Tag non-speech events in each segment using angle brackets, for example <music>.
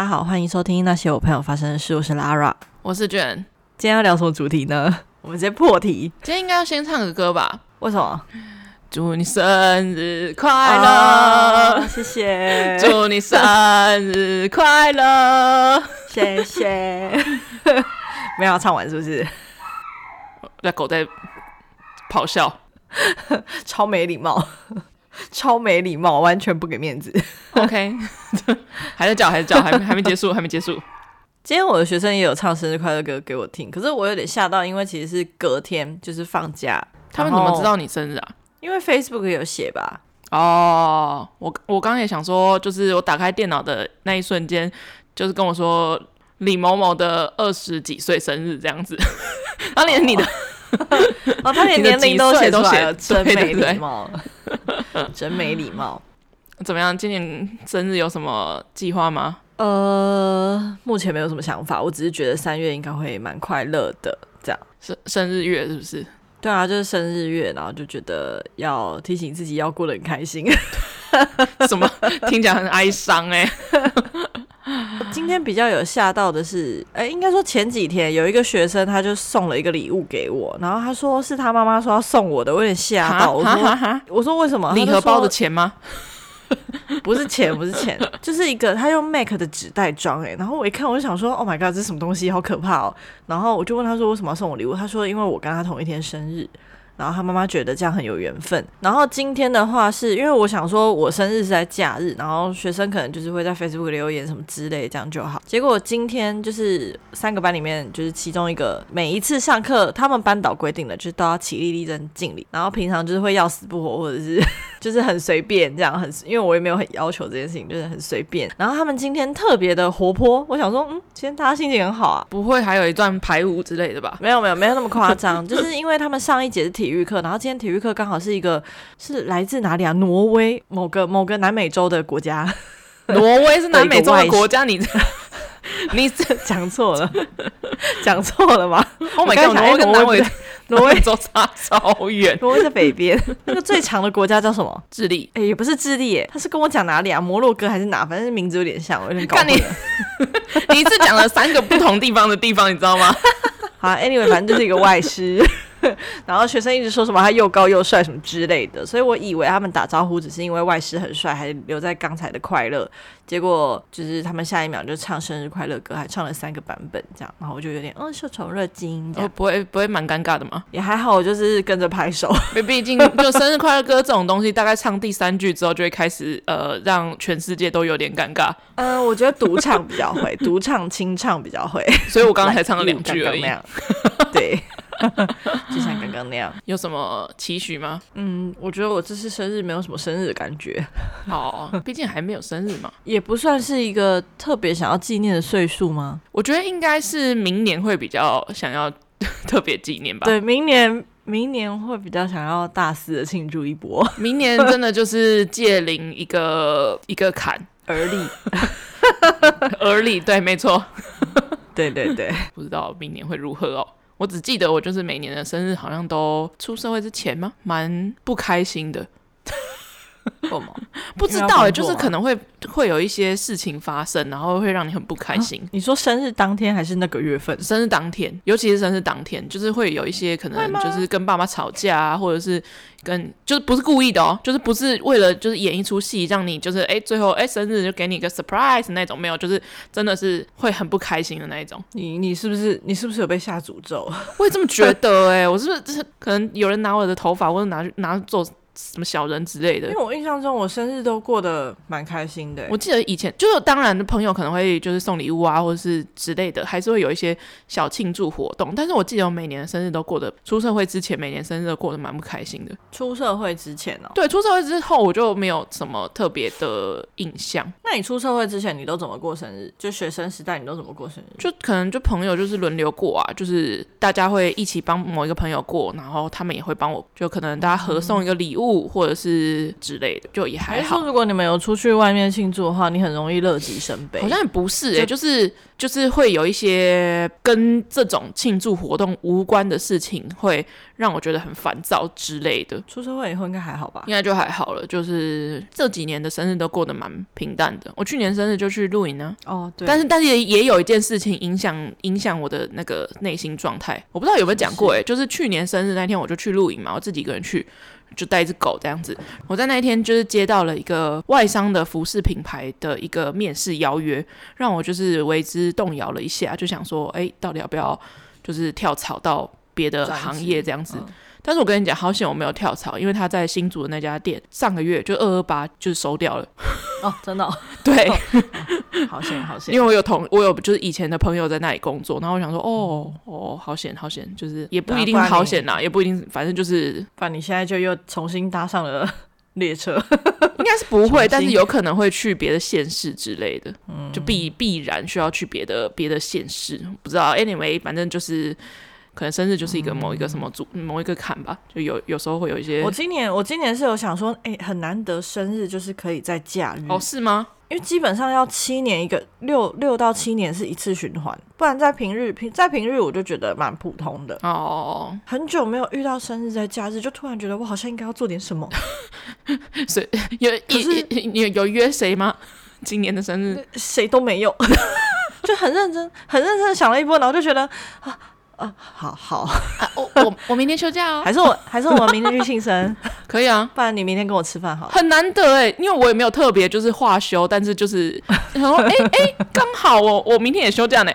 家好，欢迎收听那些我朋友发生的事。我是 Lara，我是卷。今天要聊什么主题呢？<laughs> 我们直接破题。今天应该要先唱个歌吧？为什么？祝你生日快乐！哦、谢谢。祝你生日快乐！谢谢。<laughs> 没有要唱完是不是？那狗在咆哮，<laughs> 超没礼貌。<laughs> 超没礼貌，完全不给面子。OK，还在叫，还在叫，还没 <laughs> 还没结束，还没结束。今天我的学生也有唱生日快乐歌给我听，可是我有点吓到，因为其实是隔天就是放假。他们怎么知道你生日啊？因为 Facebook 有写吧。哦，我我刚刚也想说，就是我打开电脑的那一瞬间，就是跟我说李某某的二十几岁生日这样子，<laughs> 然后连你的。哦，<laughs> 他连年龄都写出来了，真没礼貌，真没礼貌。怎么样？今年生日有什么计划吗？呃，目前没有什么想法，我只是觉得三月应该会蛮快乐的。这样，生生日月是不是？对啊，就是生日月，然后就觉得要提醒自己要过得很开心。什么？<laughs> 听起来很哀伤哎、欸。<laughs> 今天比较有吓到的是，哎、欸，应该说前几天有一个学生，他就送了一个礼物给我，然后他说是他妈妈说要送我的，我有点吓到。我说，我说为什么？礼盒包的钱吗？<laughs> 不是钱，不是钱，就是一个他用 MAC 的纸袋装，哎，然后我一看，我就想说，Oh my god，这是什么东西？好可怕哦！然后我就问他说，为什么要送我礼物？他说，因为我跟他同一天生日。然后他妈妈觉得这样很有缘分。然后今天的话是因为我想说，我生日是在假日，然后学生可能就是会在 Facebook 留言什么之类，这样就好。结果今天就是三个班里面，就是其中一个每一次上课，他们班导规定的就是都要起立立正敬礼，然后平常就是会要死不活，或者是 <laughs> 就是很随便这样，很因为我也没有很要求这件事情，就是很随便。然后他们今天特别的活泼，我想说，嗯，今天大家心情很好啊，不会还有一段排舞之类的吧？没有没有没有那么夸张，就是因为他们上一节是体。体育课，然后今天体育课刚好是一个是来自哪里啊？挪威某个某个南美洲的国家。<laughs> 挪威是南美洲的国家，你 <laughs> 你讲错了，<laughs> 讲错了吗？Oh my god！挪威跟南美挪威洲差超远，挪威在北边。那个最长的国家叫什么？智利？哎，也不是智利，耶，他是跟我讲哪里啊？摩洛哥还是哪？反正名字有点像，我有点搞混了。你你是讲了三个不同地方的地方，你知道吗？好，Anyway，反正就是一个外师。<laughs> 然后学生一直说什么他又高又帅什么之类的，所以我以为他们打招呼只是因为外师很帅，还留在刚才的快乐。结果就是他们下一秒就唱生日快乐歌，还唱了三个版本这样，然后我就有点嗯，受宠若惊。哦，不会不会蛮尴尬的吗？也还好，我就是跟着拍手。<laughs> 毕竟就生日快乐歌这种东西，大概唱第三句之后就会开始呃，让全世界都有点尴尬。嗯、呃，我觉得独唱比较会，独唱清唱比较会，<laughs> 所以我刚刚才唱了两句而已。刚刚对。<laughs> 就像刚刚那样，有什么期许吗？嗯，我觉得我这次生日没有什么生日的感觉。哦，毕竟还没有生日嘛，<laughs> 也不算是一个特别想要纪念的岁数吗？我觉得应该是明年会比较想要 <laughs> 特别纪念吧。对，明年明年会比较想要大肆的庆祝一波。明年真的就是借临一个一个坎而立，而立，对，没错，对对对，不知道明年会如何哦。我只记得我就是每年的生日好像都出社会之前吗？蛮不开心的。<laughs> 不知道哎、欸，就是可能会会有一些事情发生，然后会让你很不开心。啊、你说生日当天还是那个月份？生日当天，尤其是生日当天，就是会有一些可能就是跟爸妈吵架啊，或者是跟就是不是故意的哦，就是不是为了就是演一出戏让你就是哎、欸、最后哎、欸、生日就给你一个 surprise 那种，没有，就是真的是会很不开心的那一种。你你是不是你是不是有被下诅咒？我也这么觉得哎、欸，我是不是就是可能有人拿我的头发或者拿拿做。什么小人之类的？因为我印象中我生日都过得蛮开心的。我记得以前就是当然的朋友可能会就是送礼物啊，或者是之类的，还是会有一些小庆祝活动。但是我记得我每年的生日都过得出社会之前，每年生日都过得蛮不开心的。出社会之前哦？对，出社会之后我就没有什么特别的印象。那你出社会之前你都怎么过生日？就学生时代你都怎么过生日？就可能就朋友就是轮流过啊，就是大家会一起帮某一个朋友过，然后他们也会帮我，就可能大家合送一个礼物或者是之类的，就也还好。如果你们有出去外面庆祝的话，你很容易乐极生悲。好像也不是哎、欸，就，就是就是会有一些跟这种庆祝活动无关的事情，会让我觉得很烦躁之类的。出社会以后应该还好吧？应该就还好了。就是这几年的生日都过得蛮平淡的。我去年生日就去露营呢。哦，对。但是但是也也有一件事情影响影响我的那个内心状态。我不知道有没有讲过哎、欸，就是去年生日那天我就去露营嘛，我自己一个人去。就带一只狗这样子，我在那一天就是接到了一个外商的服饰品牌的一个面试邀约，让我就是为之动摇了一下，就想说，哎、欸，到底要不要就是跳槽到别的行业这样子？但是我跟你讲，好险我没有跳槽，因为他在新竹的那家店上个月就二二八就是收掉了。哦，真的、哦？<laughs> 对，哦、好险好险！因为我有同我有就是以前的朋友在那里工作，然后我想说，哦哦，好险好险，就是也不一定好险呐，也不一定，反正就是，反正你现在就又重新搭上了 <laughs> 列车，<laughs> 应该是不会，但是有可能会去别的县市之类的，嗯，就必必然需要去别的别的县市，不知道，anyway，反正就是。可能生日就是一个某一个什么主、嗯、某一个坎吧，就有有时候会有一些。我今年我今年是有想说，哎、欸，很难得生日就是可以在假日。哦，是吗？因为基本上要七年一个六六到七年是一次循环，不然在平日平在平日我就觉得蛮普通的。哦，很久没有遇到生日在假日，就突然觉得我好像应该要做点什么。<laughs> 所以有是有有约谁吗？<laughs> 今年的生日谁都没有，<laughs> 就很认真很认真的想了一波，然后就觉得啊。啊，好好，啊、我我我明天休假哦，<laughs> 还是我还是我们明天去庆生，<laughs> 可以啊，不然你明天跟我吃饭好了，很难得哎，因为我也没有特别就是话休，但是就是 <laughs> 然后哎哎，刚、欸欸、好我我明天也休假呢，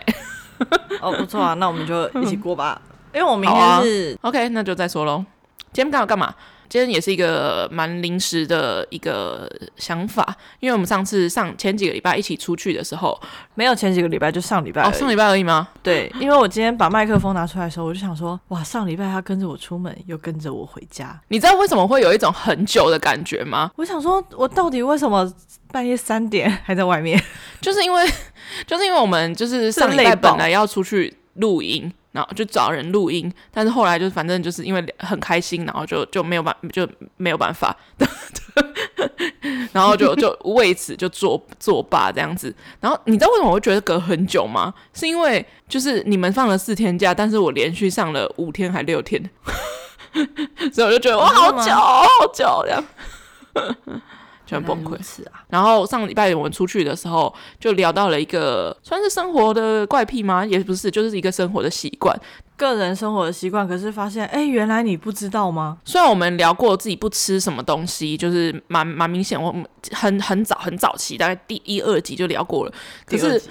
哦不错啊，那我们就一起过吧，因为我明天是、啊、OK，那就再说喽，今天刚好干嘛？今天也是一个蛮临时的一个想法，因为我们上次上前几个礼拜一起出去的时候，没有前几个礼拜，就上礼拜。哦，上礼拜而已吗？对，因为我今天把麦克风拿出来的时候，我就想说，哇，上礼拜他跟着我出门，又跟着我回家。你知道为什么会有一种很久的感觉吗？我想说，我到底为什么半夜三点还在外面？<laughs> 就是因为，就是因为我们就是上礼拜本来要出去露营。然后就找人录音，但是后来就反正就是因为很开心，然后就就没有办就没有办法，<laughs> 然后就就为此就作作罢这样子。然后你知道为什么我会觉得隔很久吗？是因为就是你们放了四天假，但是我连续上了五天还六天，<laughs> 所以我就觉得我好久好久这样。就很崩溃，啊。然后上礼拜我们出去的时候，就聊到了一个算是生活的怪癖吗？也不是，就是一个生活的习惯，个人生活的习惯。可是发现，哎，原来你不知道吗？虽然我们聊过自己不吃什么东西，就是蛮蛮明显，我们很很早很早期，大概第一二集就聊过了。可是，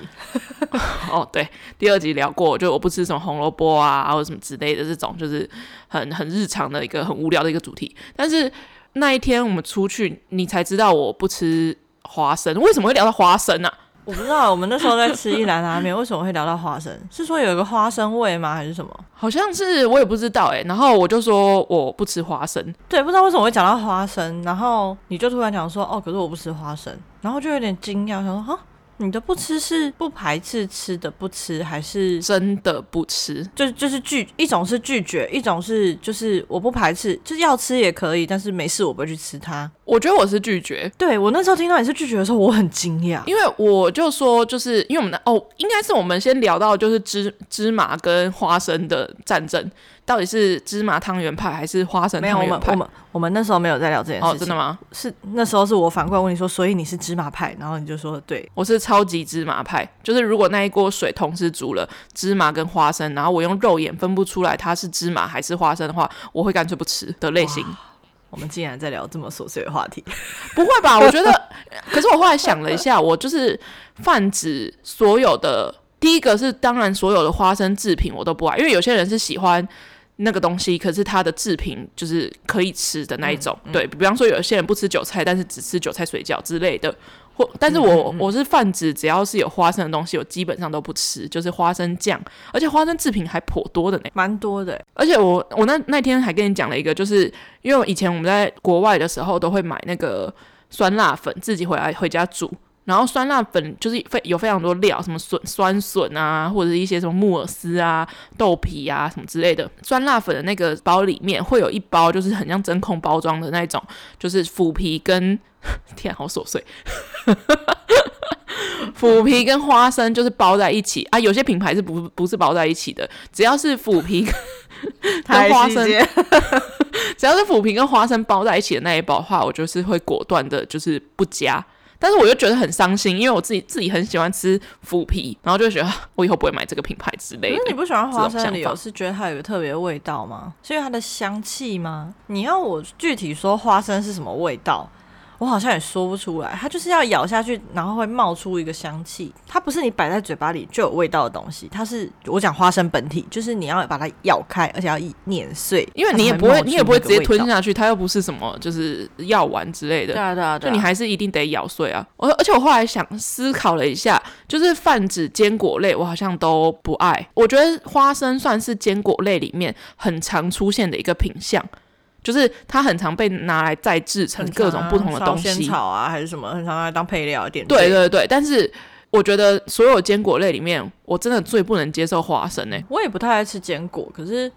<laughs> 哦，对，第二集聊过，就我不吃什么红萝卜啊，或者什么之类的这种，就是很很日常的一个很无聊的一个主题，但是。那一天我们出去，你才知道我不吃花生。为什么会聊到花生呢、啊？我不知道，我们那时候在吃一兰拉面，为什么会聊到花生？是说有一个花生味吗？还是什么？好像是，我也不知道哎、欸。然后我就说我不吃花生。对，不知道为什么会讲到花生，然后你就突然讲说哦，可是我不吃花生，然后就有点惊讶，想说哈。你的不吃是不排斥吃的不吃，还是真的不吃？就就是拒一种是拒绝，一种是就是我不排斥，就是要吃也可以，但是没事我不会去吃它。我觉得我是拒绝。对，我那时候听到你是拒绝的时候，我很惊讶，因为我就说就是因为我们的哦，应该是我们先聊到就是芝芝麻跟花生的战争。到底是芝麻汤圆派还是花生汤圆派？没有，我们我们我们那时候没有在聊这件事情。哦，真的吗？是那时候是我反过来问你说，所以你是芝麻派，然后你就说对，我是超级芝麻派。就是如果那一锅水同时煮了芝麻跟花生，然后我用肉眼分不出来它是芝麻还是花生的话，我会干脆不吃的类型。我们竟然在聊这么琐碎的话题，<laughs> 不会吧？我觉得，可是我后来想了一下，我就是泛指所有的，第一个是当然所有的花生制品我都不爱，因为有些人是喜欢。那个东西，可是它的制品就是可以吃的那一种，嗯嗯、对，比方说有些人不吃韭菜，但是只吃韭菜水饺之类的，或但是我我是泛指只要是有花生的东西，我基本上都不吃，就是花生酱，而且花生制品还颇多的呢，蛮多的。而且我我那那天还跟你讲了一个，就是因为以前我们在国外的时候都会买那个酸辣粉，自己回来回家煮。然后酸辣粉就是非有非常多料，什么笋酸笋啊，或者是一些什么木耳丝啊、豆皮啊什么之类的。酸辣粉的那个包里面会有一包，就是很像真空包装的那种，就是腐皮跟 <laughs> 天好琐碎，<laughs> 腐皮跟花生就是包在一起啊。有些品牌是不不是包在一起的，只要是腐皮跟 <laughs> 花生，只要是腐皮跟花生包在一起的那一包的话，我就是会果断的，就是不加。但是我又觉得很伤心，因为我自己自己很喜欢吃腐皮，然后就觉得我以后不会买这个品牌之类的。可是你不喜欢花生的理由是觉得它有个特别味道吗？是因为它的香气吗？你要我具体说花生是什么味道？我好像也说不出来，它就是要咬下去，然后会冒出一个香气。它不是你摆在嘴巴里就有味道的东西，它是我讲花生本体，就是你要把它咬开，而且要碾碎，因为你也不会，你也不会直接吞下去，它又不是什么就是药丸之类的。对啊，对啊，对啊，就你还是一定得咬碎啊。而而且我后来想思考了一下，就是泛指坚果类，我好像都不爱。我觉得花生算是坚果类里面很常出现的一个品项。就是它很常被拿来再制成各种不同的东西，仙草啊还是什么，很常拿来当配料点。对对对，但是我觉得所有坚果类里面，我真的最不能接受花生呢、欸。我也不太爱吃坚果，可是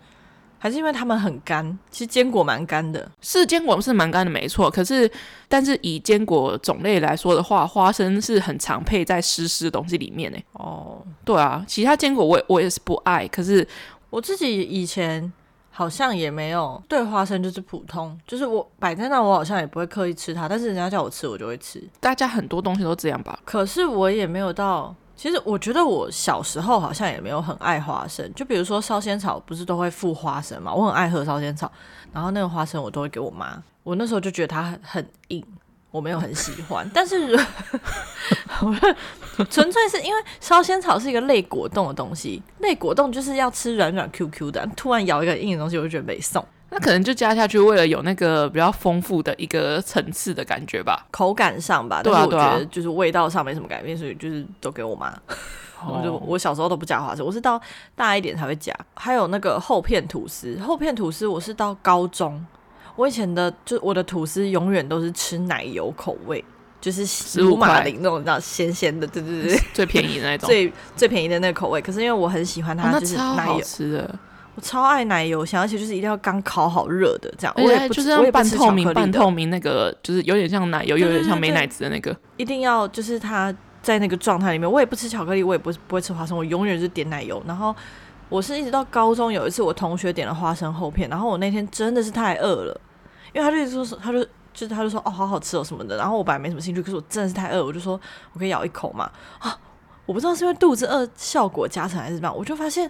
还是因为它们很干。其实坚果蛮干的，是坚果是蛮干的，没错。可是，但是以坚果种类来说的话，花生是很常配在湿湿的东西里面呢、欸。哦，对啊，其他坚果我也我也是不爱。可是我自己以前。好像也没有对花生就是普通，就是我摆在那，我好像也不会刻意吃它，但是人家叫我吃，我就会吃。大家很多东西都这样吧？可是我也没有到，其实我觉得我小时候好像也没有很爱花生，就比如说烧仙草不是都会附花生嘛？我很爱喝烧仙草，然后那个花生我都会给我妈，我那时候就觉得它很很硬。我没有很喜欢，<laughs> 但是 <laughs> 纯粹是因为烧仙草是一个类果冻的东西，类果冻就是要吃软软 Q Q 的，突然咬一个硬的东西，我就觉得没送。那可能就加下去，为了有那个比较丰富的一个层次的感觉吧，口感上吧。对啊，对啊，但是我觉得就是味道上没什么改变，所以就是都给我妈。我就我小时候都不加花生，我是到大一点才会加。还有那个厚片吐司，厚片吐司我是到高中。我以前的就我的吐司永远都是吃奶油口味，就是五马林那种，你知道咸咸的，对对对，<laughs> 最便宜的那种，最最便宜的那个口味。可是因为我很喜欢它，就是奶油吃的，我超爱奶油香，而且就是一定要刚烤好热的这样。我也就是要半透明，半透明那个就是有点像奶油，又有点像美奶滋的那个。一定要就是它在那个状态里面。我也不吃巧克力，我也不不会吃花生，我永远是点奶油。然后我是一直到高中有一次，我同学点了花生厚片，然后我那天真的是太饿了。因为他就说，他就就是他就说哦，好好吃哦什么的。然后我本来没什么兴趣，可是我真的是太饿，我就说我可以咬一口嘛。啊，我不知道是因为肚子饿效果加成还是怎么，我就发现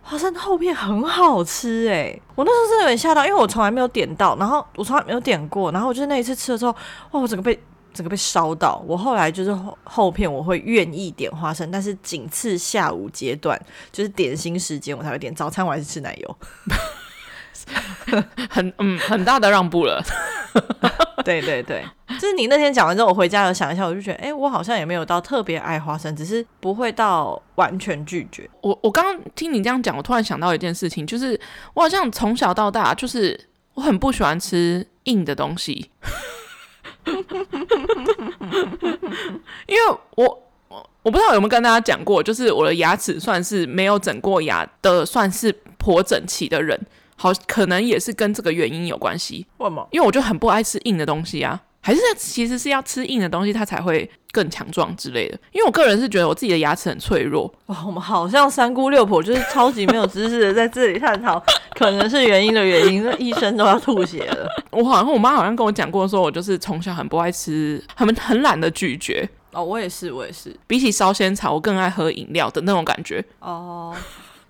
花生厚片很好吃哎、我那时候真的有点吓到，因为我从来没有点到，然后我从来没有点过，然后我就是那一次吃了之后，哇，我整个被整个被烧到。我后来就是厚片我会愿意点花生，但是仅次下午阶段，就是点心时间我才会点，早餐我还是吃奶油。很嗯很大的让步了，<laughs> 对对对，就是你那天讲完之后，我回家有想一下，我就觉得，哎、欸，我好像也没有到特别爱花生，只是不会到完全拒绝。我我刚刚听你这样讲，我突然想到一件事情，就是我好像从小到大，就是我很不喜欢吃硬的东西，<laughs> 因为我我我不知道有没有跟大家讲过，就是我的牙齿算是没有整过牙的，算是颇整齐的人。好，可能也是跟这个原因有关系。为什么？因为我就很不爱吃硬的东西啊，还是其实是要吃硬的东西，它才会更强壮之类的。因为我个人是觉得我自己的牙齿很脆弱。哇，我们好像三姑六婆，就是超级没有知识的，在这里探讨可能是原因的原因，那医生都要吐血了。<laughs> 我好像我妈好像跟我讲过，说我就是从小很不爱吃，很很懒得咀嚼。哦，我也是，我也是。比起烧仙草，我更爱喝饮料的那种感觉。哦。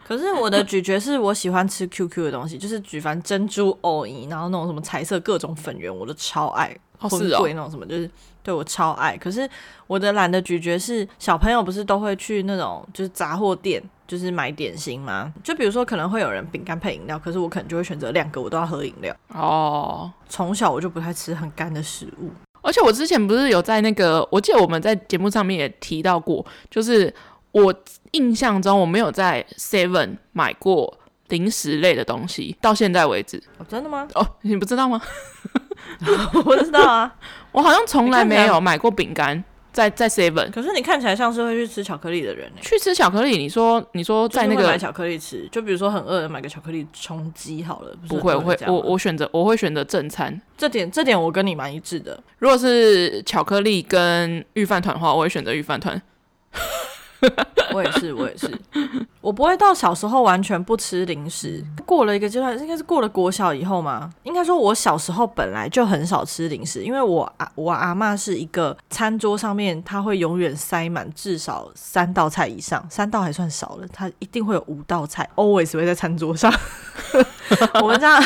可是我的咀嚼是我喜欢吃 QQ 的东西，就是举凡珍珠、藕泥，然后那种什么彩色各种粉圆，我都超爱。哦，是哦，那种什么，就是对我超爱。可是我的懒得咀嚼是小朋友不是都会去那种就是杂货店，就是买点心吗？就比如说可能会有人饼干配饮料，可是我可能就会选择两个，我都要喝饮料。哦，从小我就不太吃很干的食物，而且我之前不是有在那个，我记得我们在节目上面也提到过，就是。我印象中我没有在 Seven 买过零食类的东西，到现在为止。哦，真的吗？哦，你不知道吗？<laughs> 我知道啊，<laughs> 我好像从来没有买过饼干。在在 Seven。可是你看起来像是会去吃巧克力的人。去吃巧克力？你说你说在那个买巧克力吃，就比如说很饿，买个巧克力充饥好了。不，不会，我会我我选择我会选择正餐。这点这点我跟你蛮一致的。如果是巧克力跟御饭团的话，我会选择御饭团。<laughs> 我也是，我也是，我不会到小时候完全不吃零食。过了一个阶段，应该是过了国小以后嘛。应该说，我小时候本来就很少吃零食，因为我阿我阿嬷是一个餐桌上面，她会永远塞满至少三道菜以上，三道还算少了，她一定会有五道菜，always 会在餐桌上。<laughs> 我们家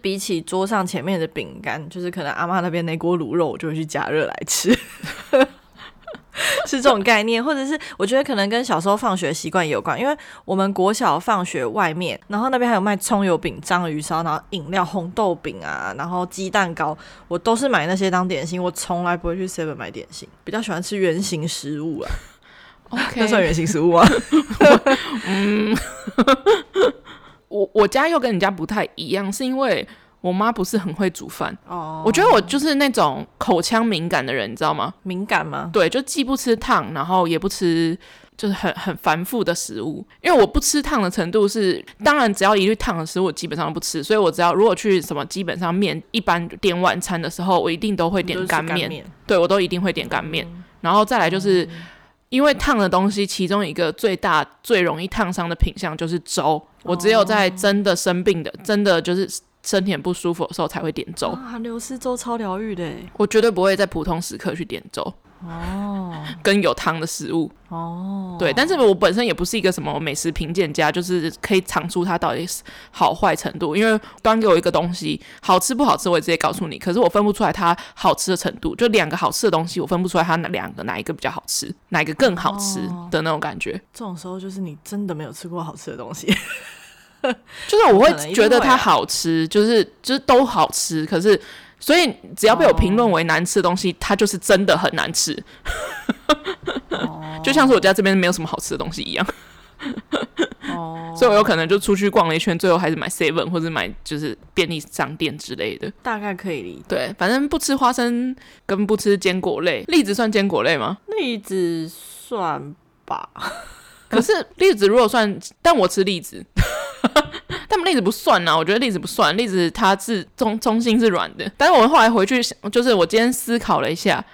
比起桌上前面的饼干，就是可能阿嬷那边那锅卤肉，我就会去加热来吃。是这种概念，或者是我觉得可能跟小时候放学习惯也有关，因为我们国小放学外面，然后那边还有卖葱油饼、章鱼烧，然后饮料、红豆饼啊，然后鸡蛋糕，我都是买那些当点心，我从来不会去 Seven 买点心，比较喜欢吃原型食物啊。OK，<laughs> 那算原型食物啊？<laughs> 嗯，<laughs> 我我家又跟你家不太一样，是因为。我妈不是很会煮饭，oh. 我觉得我就是那种口腔敏感的人，你知道吗？敏感吗？对，就既不吃烫，然后也不吃就是很很繁复的食物。因为我不吃烫的程度是，当然只要一律烫的食物，我基本上都不吃。所以我只要如果去什么，基本上面一般点晚餐的时候，我一定都会点干面。对，我都一定会点干面。嗯、然后再来就是、嗯、因为烫的东西，其中一个最大最容易烫伤的品相就是粥。我只有在真的生病的，oh. 真的就是。身体很不舒服的时候才会点粥。韩流丝粥超疗愈的，我绝对不会在普通时刻去点粥。哦，<laughs> 跟有汤的食物。哦，对，但是我本身也不是一个什么美食评鉴家，就是可以尝出它到底是好坏程度。因为端给我一个东西，好吃不好吃，我也直接告诉你。可是我分不出来它好吃的程度，就两个好吃的东西，我分不出来它哪两个哪一个比较好吃，哪一个更好吃的那种感觉。这种时候就是你真的没有吃过好吃的东西。<laughs> 就是我会觉得它好吃，就是就是都好吃，可是所以只要被我评论为难吃的东西，它就是真的很难吃。就像是我家这边没有什么好吃的东西一样。哦，<laughs> 所以我有可能就出去逛了一圈，最后还是买 seven 或者买就是便利商店之类的。大概可以理解。对，反正不吃花生跟不吃坚果类，栗子算坚果类吗？栗子算吧。<laughs> 可是栗子如果算，但我吃栗子。<laughs> 但栗子不算啊，我觉得栗子不算，栗子它是中中心是软的。但是我后来回去想，就是我今天思考了一下，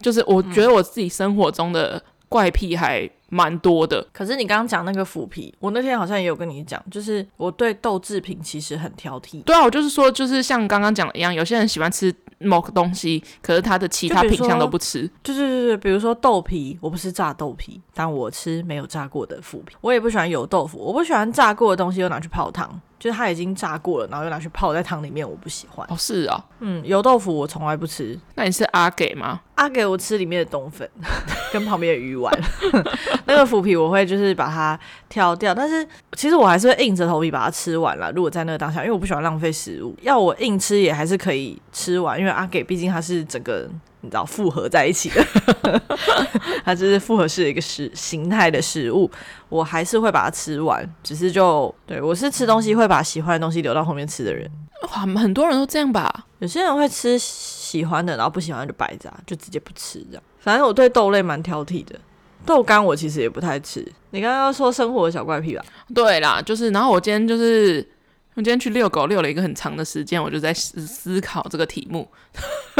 就是我觉得我自己生活中的怪癖还蛮多的。可是你刚刚讲那个腐皮，我那天好像也有跟你讲，就是我对豆制品其实很挑剔。对啊，我就是说，就是像刚刚讲的一样，有些人喜欢吃某个东西，可是他的其他品相都不吃。就是对对对，比如说豆皮，我不是炸豆皮，但我吃没有炸过的腐皮。我也不喜欢油豆腐，我不喜欢炸过的东西又拿去泡汤。就是它已经炸过了，然后又拿去泡在汤里面，我不喜欢。哦，是啊，嗯，油豆腐我从来不吃。那你是阿给吗？阿给我吃里面的冬粉 <laughs> 跟旁边的鱼丸，<laughs> 那个腐皮我会就是把它挑掉，但是其实我还是会硬着头皮把它吃完了。如果在那个当下，因为我不喜欢浪费食物，要我硬吃也还是可以吃完，因为阿给毕竟它是整个。你知道复合在一起的，<laughs> 它就是复合式的一个食形态的食物，我还是会把它吃完，只是就对我是吃东西会把喜欢的东西留到后面吃的人。哇，很多人都这样吧？有些人会吃喜欢的，然后不喜欢就摆着，就直接不吃这样。反正我对豆类蛮挑剔的，豆干我其实也不太吃。你刚刚说生活的小怪癖吧？对啦，就是然后我今天就是我今天去遛狗，遛了一个很长的时间，我就在思思考这个题目。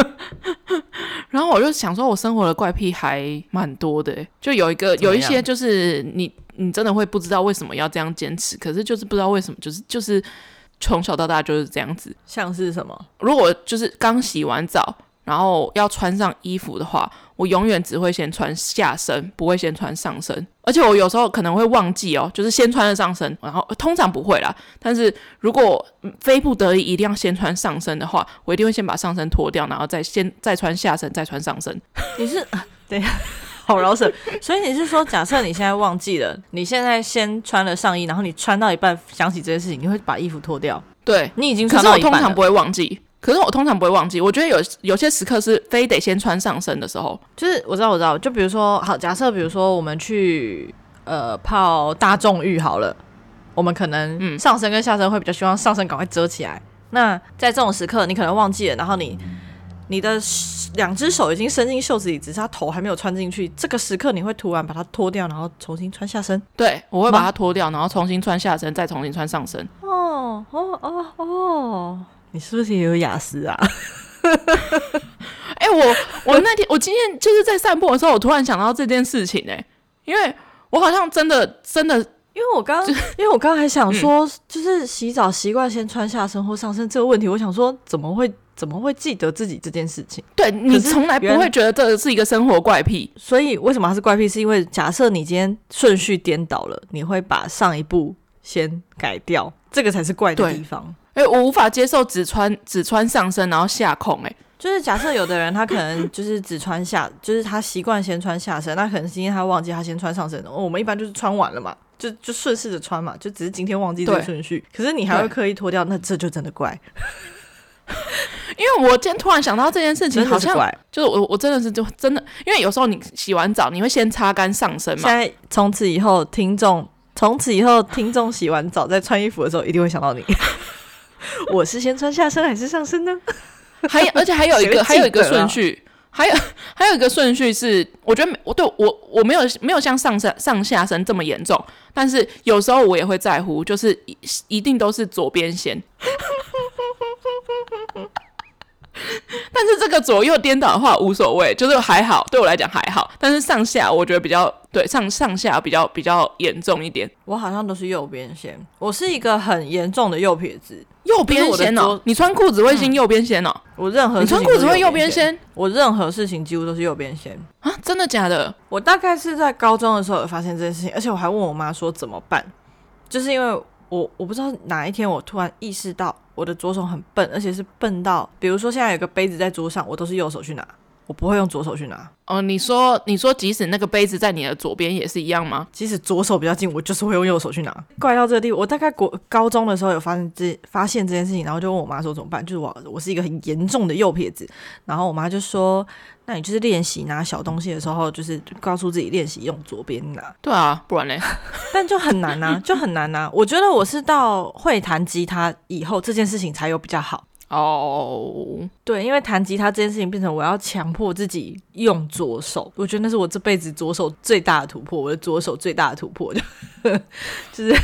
<laughs> 然后我就想说，我生活的怪癖还蛮多的，就有一个有一些就是你你真的会不知道为什么要这样坚持，可是就是不知道为什么，就是就是从小到大就是这样子。像是什么？如果就是刚洗完澡。然后要穿上衣服的话，我永远只会先穿下身，不会先穿上身。而且我有时候可能会忘记哦，就是先穿了上身，然后通常不会啦。但是如果非不得已一定要先穿上身的话，我一定会先把上身脱掉，然后再先再穿下身，再穿上身。你是 <laughs> 等一下，好饶舌。所以你是说，假设你现在忘记了，你现在先穿了上衣，然后你穿到一半想起这件事情，你会把衣服脱掉？对，你已经穿到一半。可是我通常不会忘记。可是我通常不会忘记，我觉得有有些时刻是非得先穿上身的时候，就是我知道我知道，就比如说好，假设比如说我们去呃泡大众浴好了，我们可能上身跟下身会比较希望上身赶快遮起来。嗯、那在这种时刻，你可能忘记了，然后你你的两只手已经伸进袖子里，只是他头还没有穿进去。这个时刻，你会突然把它脱掉，然后重新穿下身。对，我会把它脱掉，然后重新穿下身，再重新穿上身。哦哦哦哦，你是不是也有雅思啊？<laughs> 哎、欸，我我那天我今天就是在散步的时候，我突然想到这件事情哎、欸，因为我好像真的真的，因为我刚刚因为我刚刚还想说，就是洗澡习惯先穿下身或上身这个问题，我想说怎么会怎么会记得自己这件事情？对，你从来不会觉得这是一个生活怪癖，所以为什么它是怪癖？是因为假设你今天顺序颠倒了，你会把上一步先改掉，这个才是怪的地方。哎、欸，我无法接受只穿只穿上身然后下空、欸，哎。就是假设有的人他可能就是只穿下，就是他习惯先穿下身，那可能是因为他忘记他先穿上身。哦，我们一般就是穿完了嘛，就就顺势着穿嘛，就只是今天忘记这个顺序。可是你还会刻意脱掉，那这就真的怪。<laughs> 因为我今天突然想到这件事情，好像就是我我真的是就真的，因为有时候你洗完澡你会先擦干上身嘛。现在从此以后，听众从此以后听众洗完澡在穿衣服的时候一定会想到你。<laughs> 我是先穿下身还是上身呢？<laughs> 还有，而且还有一个，还有一个顺序，还有 <laughs> 还有一个顺序是，我觉得我对我我没有没有像上身上下身这么严重，但是有时候我也会在乎，就是一一定都是左边先。但是这个左右颠倒的话无所谓，就是还好，对我来讲还好。但是上下我觉得比较对上上下比较比较严重一点。我好像都是右边先，我是一个很严重的右撇子。右边先哦，你穿裤子会先右边先哦？我任何你穿裤子会右边先，我任何事情几乎都是右边先啊？真的假的？我大概是在高中的时候有发现这件事情，而且我还问我妈说怎么办，就是因为我我不知道哪一天我突然意识到。我的左手很笨，而且是笨到，比如说现在有个杯子在桌上，我都是右手去拿，我不会用左手去拿。哦，你说，你说，即使那个杯子在你的左边也是一样吗？即使左手比较近，我就是会用右手去拿。怪到这个地步，我大概国高中的时候有发现这发现这件事情，然后就问我妈说怎么办？就是我我是一个很严重的右撇子，然后我妈就说。那你就是练习拿小东西的时候，就是告诉自己练习用左边拿。对啊，不然嘞？<laughs> 但就很难呐，就很难呐。我觉得我是到会弹吉他以后，这件事情才有比较好。哦，对，因为弹吉他这件事情变成我要强迫自己用左手，我觉得那是我这辈子左手最大的突破，我的左手最大的突破就 <laughs> 就是。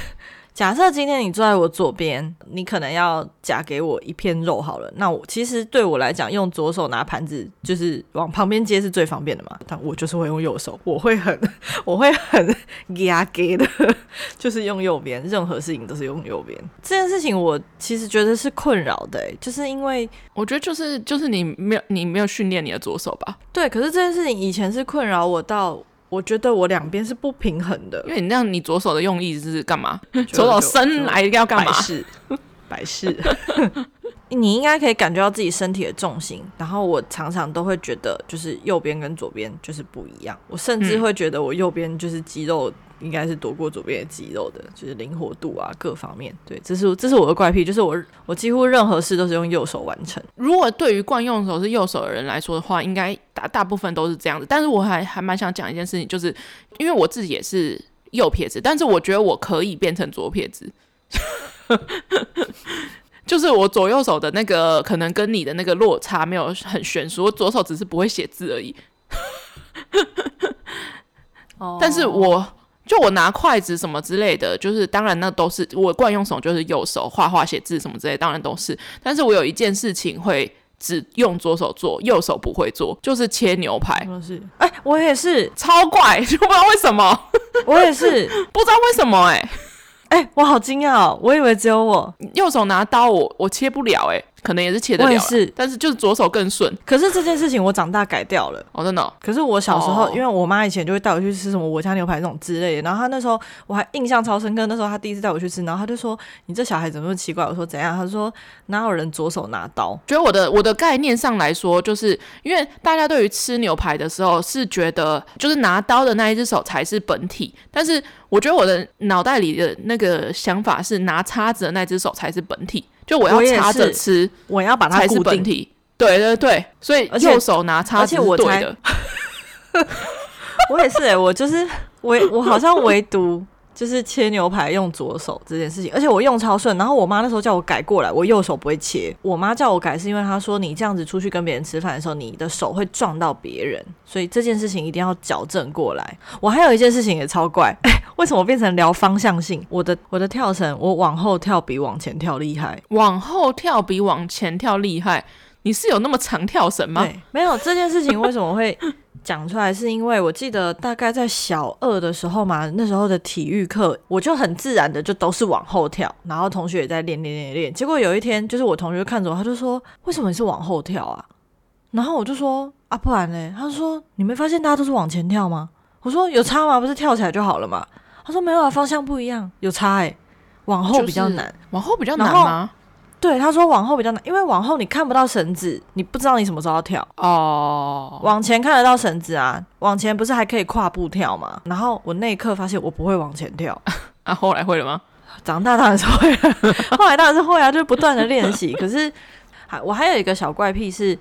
假设今天你坐在我左边，你可能要夹给我一片肉好了。那我其实对我来讲，用左手拿盘子就是往旁边接是最方便的嘛。但我就是会用右手，我会很 <laughs> 我会很 <laughs> 压给的，就是用右边，任何事情都是用右边。这件事情我其实觉得是困扰的，欸，就是因为我觉得就是就是你没有你没有训练你的左手吧？对，可是这件事情以前是困扰我到。我觉得我两边是不平衡的，因为你那样，你左手的用意是干嘛？<laughs> 左手伸来要干嘛？摆事，摆饰。<laughs> 你应该可以感觉到自己身体的重心，然后我常常都会觉得，就是右边跟左边就是不一样。我甚至会觉得我右边就是肌肉。应该是躲过左边的肌肉的，就是灵活度啊，各方面。对，这是这是我的怪癖，就是我我几乎任何事都是用右手完成。如果对于惯用手是右手的人来说的话，应该大大部分都是这样子。但是我还还蛮想讲一件事情，就是因为我自己也是右撇子，但是我觉得我可以变成左撇子，就是我左右手的那个可能跟你的那个落差没有很悬殊，我左手只是不会写字而已。哦，但是我。就我拿筷子什么之类的，就是当然那都是我惯用手，就是右手画画写字什么之类，当然都是。但是我有一件事情会只用左手做，右手不会做，就是切牛排。是，哎、欸，我也是，超怪，<laughs> 就不知道为什么。我也是，<laughs> 不知道为什么、欸，哎，哎，我好惊讶哦，我以为只有我右手拿刀我，我切不了、欸，哎。可能也是切得了，是，但是就是左手更顺。可是这件事情我长大改掉了，哦，真的。可是我小时候，哦、因为我妈以前就会带我去吃什么我家牛排那种之类的，然后她那时候我还印象超深刻。那时候她第一次带我去吃，然后她就说：“你这小孩怎么那么奇怪？”我说：“怎样？”她说：“哪有人左手拿刀？”觉得我的我的概念上来说，就是因为大家对于吃牛排的时候是觉得就是拿刀的那一只手才是本体，但是我觉得我的脑袋里的那个想法是拿叉子的那只手才是本体。就我要插着吃，我，我要把它固定。对对对，所以右手拿叉子是对的。我，<laughs> 我也是哎、欸，我就是唯我好像唯独就是切牛排用左手这件事情，而且我用超顺。然后我妈那时候叫我改过来，我右手不会切。我妈叫我改是因为她说你这样子出去跟别人吃饭的时候，你的手会撞到别人，所以这件事情一定要矫正过来。我还有一件事情也超怪，哎，<laughs> 为什么变成聊方向性？我的我的跳绳，我往后跳比往前跳厉害，往后跳比往前跳厉害。你是有那么常跳绳吗？对，没有这件事情为什么会讲出来？是因为我记得大概在小二的时候嘛，<laughs> 那时候的体育课我就很自然的就都是往后跳，然后同学也在练练练练。结果有一天，就是我同学看着我，他就说：“为什么你是往后跳啊？”然后我就说：“啊，不然呢？”他就说：“你没发现大家都是往前跳吗？”我说：“有差吗？不是跳起来就好了嘛？”他说：“没有啊，方向不一样，有差哎、欸，往后比较难，往后比较难吗？”对，他说往后比较难，因为往后你看不到绳子，你不知道你什么时候要跳哦。Oh. 往前看得到绳子啊，往前不是还可以跨步跳吗？然后我那一刻发现我不会往前跳，<laughs> 啊，后来会了吗？<laughs> 长大当然是会了，<laughs> 后来当然是会啊，就是不断的练习。可是还我还有一个小怪癖是。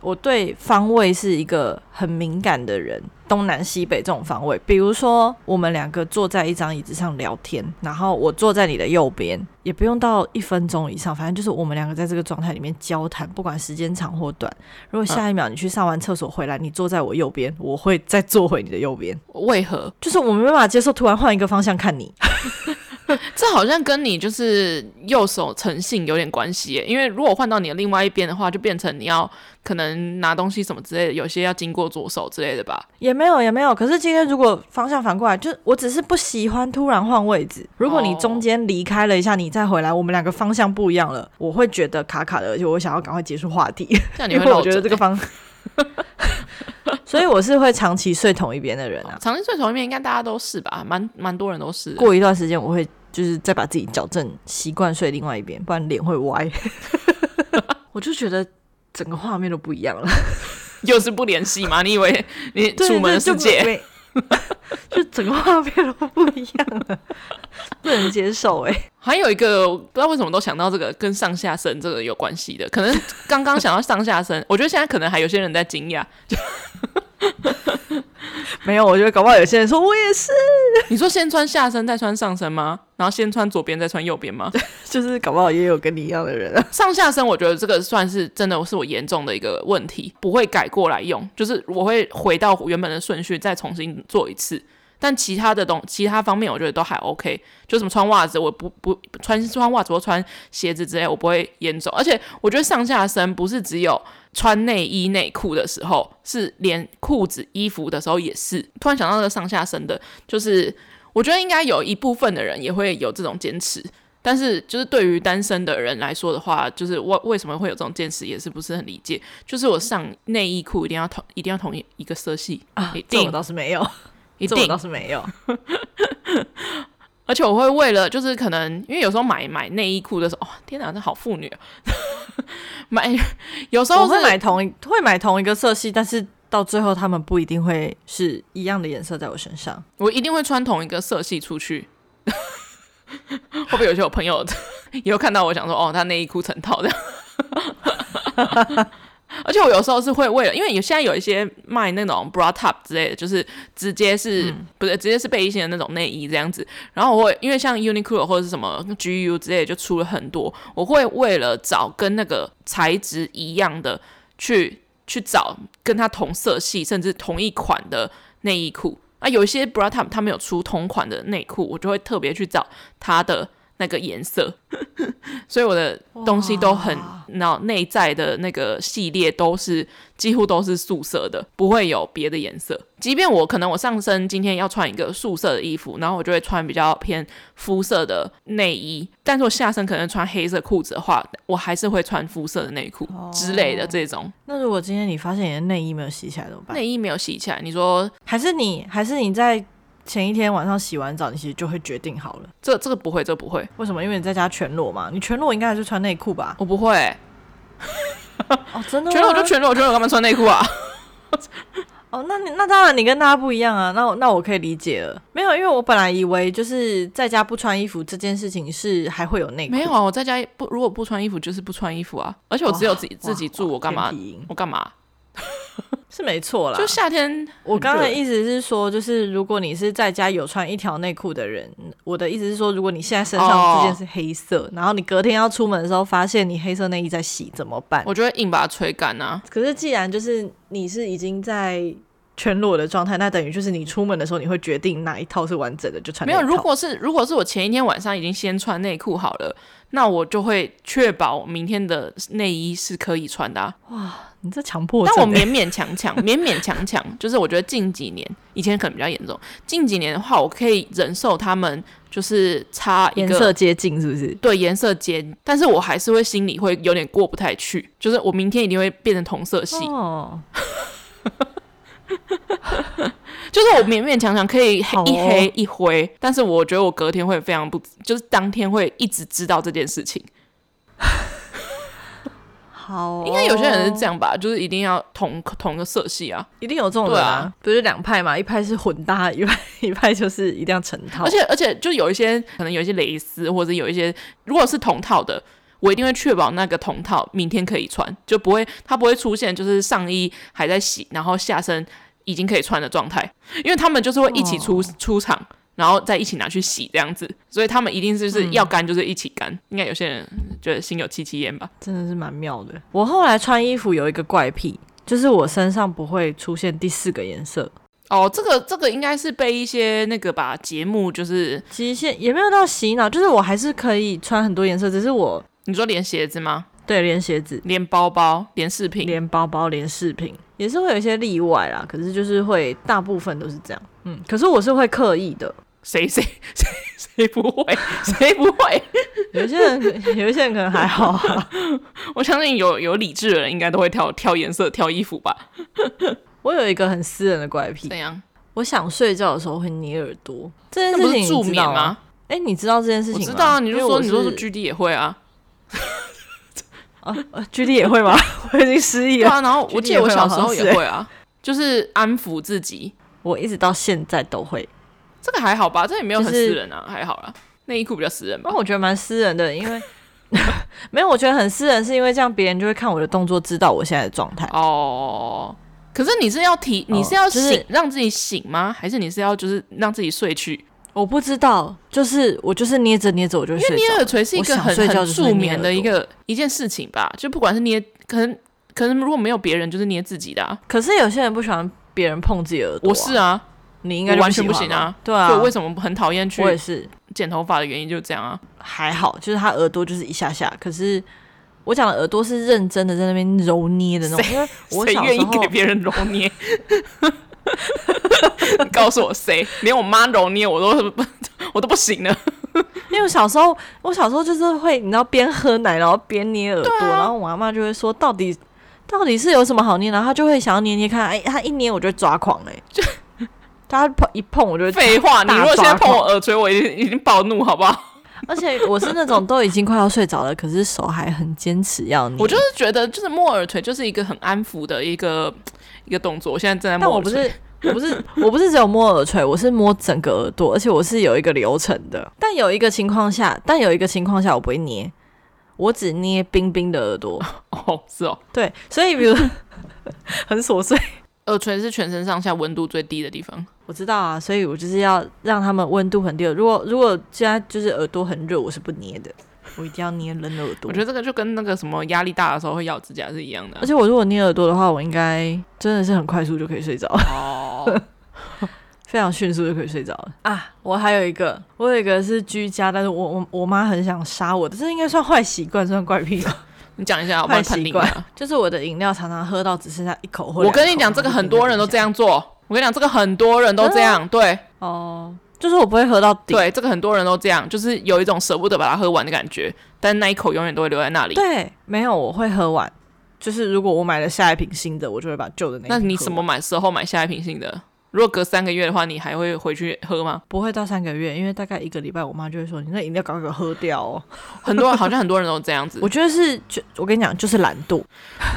我对方位是一个很敏感的人，东南西北这种方位。比如说，我们两个坐在一张椅子上聊天，然后我坐在你的右边，也不用到一分钟以上，反正就是我们两个在这个状态里面交谈，不管时间长或短。如果下一秒你去上完厕所回来，你坐在我右边，我会再坐回你的右边。为何？就是我没办法接受突然换一个方向看你。<laughs> 这好像跟你就是右手诚信有点关系耶，因为如果换到你的另外一边的话，就变成你要可能拿东西什么之类的，有些要经过左手之类的吧？也没有，也没有。可是今天如果方向反过来，就我只是不喜欢突然换位置。如果你中间离开了一下，你再回来，我们两个方向不一样了，我会觉得卡卡的，而且我想要赶快结束话题。这样你会因为我觉得这个方，<laughs> 所以我是会长期睡同一边的人啊。长期睡同一边，应该大家都是吧？蛮蛮多人都是。过一段时间我会。就是再把自己矫正习惯睡另外一边，不然脸会歪。<laughs> 我就觉得整个画面都不一样了，又是不联系吗？你以为你楚门的世界？<laughs> 就整个画面都不一样了，不能接受哎、欸。还有一个不知道为什么都想到这个跟上下身这个有关系的，可能刚刚想到上下身，我觉得现在可能还有些人在惊讶。<laughs> 没有，我觉得搞不好有些人说我也是。<laughs> 你说先穿下身再穿上身吗？然后先穿左边再穿右边吗？<laughs> 就是搞不好也有跟你一样的人啊。上下身，我觉得这个算是真的是我严重的一个问题，不会改过来用，就是我会回到原本的顺序再重新做一次。但其他的东，其他方面我觉得都还 OK。就什么穿袜子，我不不穿穿袜子或穿鞋子之类，我不会严重。而且我觉得上下身不是只有穿内衣内裤的时候，是连裤子衣服的时候也是。突然想到那个上下身的，就是我觉得应该有一部分的人也会有这种坚持。但是就是对于单身的人来说的话，就是我为什么会有这种坚持，也是不是很理解。就是我上内衣裤一定要同一定要同一一个色系啊，这我倒是没有。一定倒是没有，<laughs> 而且我会为了就是可能因为有时候买买内衣裤的时候，哦天哪，这好妇女啊！<laughs> 买有时候会买同一会买同一个色系，但是到最后他们不一定会是一样的颜色在我身上。我一定会穿同一个色系出去。<laughs> 会不会有些我朋友以后看到我想说哦，他内衣裤成套这样。<laughs> 而且我有时候是会为了，因为有现在有一些卖那种 bra top 之类的，就是直接是、嗯、不是直接是背心的那种内衣这样子。然后我会因为像 Uniqlo 或者是什么 GU 之类的，就出了很多。我会为了找跟那个材质一样的，去去找跟它同色系甚至同一款的内衣裤。啊，有一些 bra top 它没有出同款的内裤，我就会特别去找它的。那个颜色，<laughs> 所以我的东西都很，那内在的那个系列都是几乎都是素色的，不会有别的颜色。即便我可能我上身今天要穿一个素色的衣服，然后我就会穿比较偏肤色的内衣，但是我下身可能穿黑色裤子的话，我还是会穿肤色的内裤之类的这种。那如果今天你发现你的内衣没有洗起来怎么办？内衣没有洗起来，你说还是你还是你在？前一天晚上洗完澡，你其实就会决定好了。这这个不会，这个不会。为什么？因为你在家全裸嘛。你全裸应该还是穿内裤吧？我不会、欸。<laughs> 哦，真的？全裸就全裸，全裸干嘛穿内裤啊？<laughs> 哦，那你那当然你跟大家不一样啊。那我那我可以理解了。没有，因为我本来以为就是在家不穿衣服这件事情是还会有内裤。没有啊，我在家不如果不穿衣服就是不穿衣服啊。而且我只有自己自己住，我干嘛？我干嘛？<laughs> 是没错啦。就夏天，我刚才的意思是说，就是如果你是在家有穿一条内裤的人，我的意思是说，如果你现在身上这件是黑色，哦、然后你隔天要出门的时候发现你黑色内衣在洗，怎么办？我就会硬把它吹干啊。可是既然就是你是已经在。全裸的状态，那等于就是你出门的时候，你会决定哪一套是完整的就穿。没有，如果是如果是我前一天晚上已经先穿内裤好了，那我就会确保明天的内衣是可以穿的啊。哇，你这强迫！但我勉勉强强，<laughs> 勉勉强强，就是我觉得近几年，以前可能比较严重，近几年的话，我可以忍受他们就是差颜色接近，是不是？对，颜色接，但是我还是会心里会有点过不太去，就是我明天一定会变成同色系。哦。<laughs> 就是我勉勉强强可以黑一黑一灰，哦、但是我觉得我隔天会非常不，就是当天会一直知道这件事情。好、哦，应该有些人是这样吧，就是一定要同同个色系啊，一定有这种人啊，啊不是两派嘛，一派是混搭，一派一派就是一定要成套，而且而且就有一些可能有一些蕾丝，或者有一些如果是同套的。我一定会确保那个同套明天可以穿，就不会它不会出现就是上衣还在洗，然后下身已经可以穿的状态，因为他们就是会一起出、哦、出场，然后再一起拿去洗这样子，所以他们一定是就是要干就是一起干。嗯、应该有些人觉得心有戚戚焉吧，真的是蛮妙的。我后来穿衣服有一个怪癖，就是我身上不会出现第四个颜色。哦，这个这个应该是被一些那个吧节目就是极限也没有到洗脑，就是我还是可以穿很多颜色，只是我。你说连鞋子吗？对，连鞋子，连包包，连饰品，连包包，连饰品，也是会有一些例外啦。可是就是会，大部分都是这样。嗯，可是我是会刻意的。谁谁谁谁不会？谁不会？<laughs> 有些人，有一些人可能还好啊。<laughs> 我相信有有理智的人应该都会挑挑颜色、挑衣服吧。<laughs> 我有一个很私人的怪癖。怎样？我想睡觉的时候会捏耳朵。这件事情助眠吗？哎、欸，你知道这件事情吗？我知道啊，你就说，你说说 G D 也会啊。啊，G D 也会吗？我已经失忆了。对啊，然后我记得我小时候也会啊，就是安抚自己。我一直到现在都会。这个还好吧？这也没有很私人啊，还好啦。内衣裤比较私人吧？我觉得蛮私人的，因为 <laughs> 没有，我觉得很私人，是因为这样别人就会看我的动作，知道我现在的状态。哦，可是你是要提，你是要醒，让自己醒吗？还是你是要就是让自己睡去？我不知道，就是我就是捏着捏着我就睡。因为捏耳垂是一个很很助眠的一个一件事情吧，就不管是捏，可能可能如果没有别人，就是捏自己的啊。可是有些人不喜欢别人碰自己耳朵。我是啊，你应该完全不行啊。对啊，所以为什么很讨厌去？我也是剪头发的原因就是这样啊。还好，就是他耳朵就是一下下，可是我讲的耳朵是认真的在那边揉捏的那种。因为我谁愿意给别人揉捏？你 <laughs> 告诉我谁？连我妈揉捏我都我都不行了。因为我小时候，我小时候就是会，你知道，边喝奶然后边捏耳朵，啊、然后我阿妈就会说，到底到底是有什么好捏？然后她就会想要捏捏看，哎，她一捏我就抓狂哎，就她碰一碰我就废话。你如果现在碰我耳垂，我已经已经暴怒，好不好？<laughs> 而且我是那种都已经快要睡着了，可是手还很坚持要捏。我就是觉得，就是摸耳垂就是一个很安抚的一个一个动作。我现在正在摸耳垂。我不是，<laughs> 我不是只有摸耳垂，我是摸整个耳朵，而且我是有一个流程的。但有一个情况下，但有一个情况下我不会捏，我只捏冰冰的耳朵。<laughs> 哦，是哦，对，所以比如很琐碎，耳垂是全身上下温度最低的地方。我知道啊，所以我就是要让他们温度很低。如果如果现在就是耳朵很热，我是不捏的。我一定要捏人的耳朵。我觉得这个就跟那个什么压力大的时候会咬指甲是一样的啊。而且我如果捏耳朵的话，我应该真的是很快速就可以睡着。哦，<laughs> 非常迅速就可以睡着了啊！我还有一个，我有一个是居家，但是我我我妈很想杀我的，这应该算坏习惯，算怪癖。你讲一下，坏习惯就是我的饮料常常喝到只剩下一口或。我跟你讲，这个很多人都这样做。我跟你讲，这个很多人都这样。嗯、对，哦。就是我不会喝到底，对，这个很多人都这样，就是有一种舍不得把它喝完的感觉，但那一口永远都会留在那里。对，没有，我会喝完。就是如果我买了下一瓶新的，我就会把旧的那。那你什么买时候买下一瓶新的？如果隔三个月的话，你还会回去喝吗？不会到三个月，因为大概一个礼拜，我妈就会说：“你那饮料赶快喝掉哦。”很多人好像很多人都这样子。<laughs> 我觉得是，就我跟你讲，就是懒惰。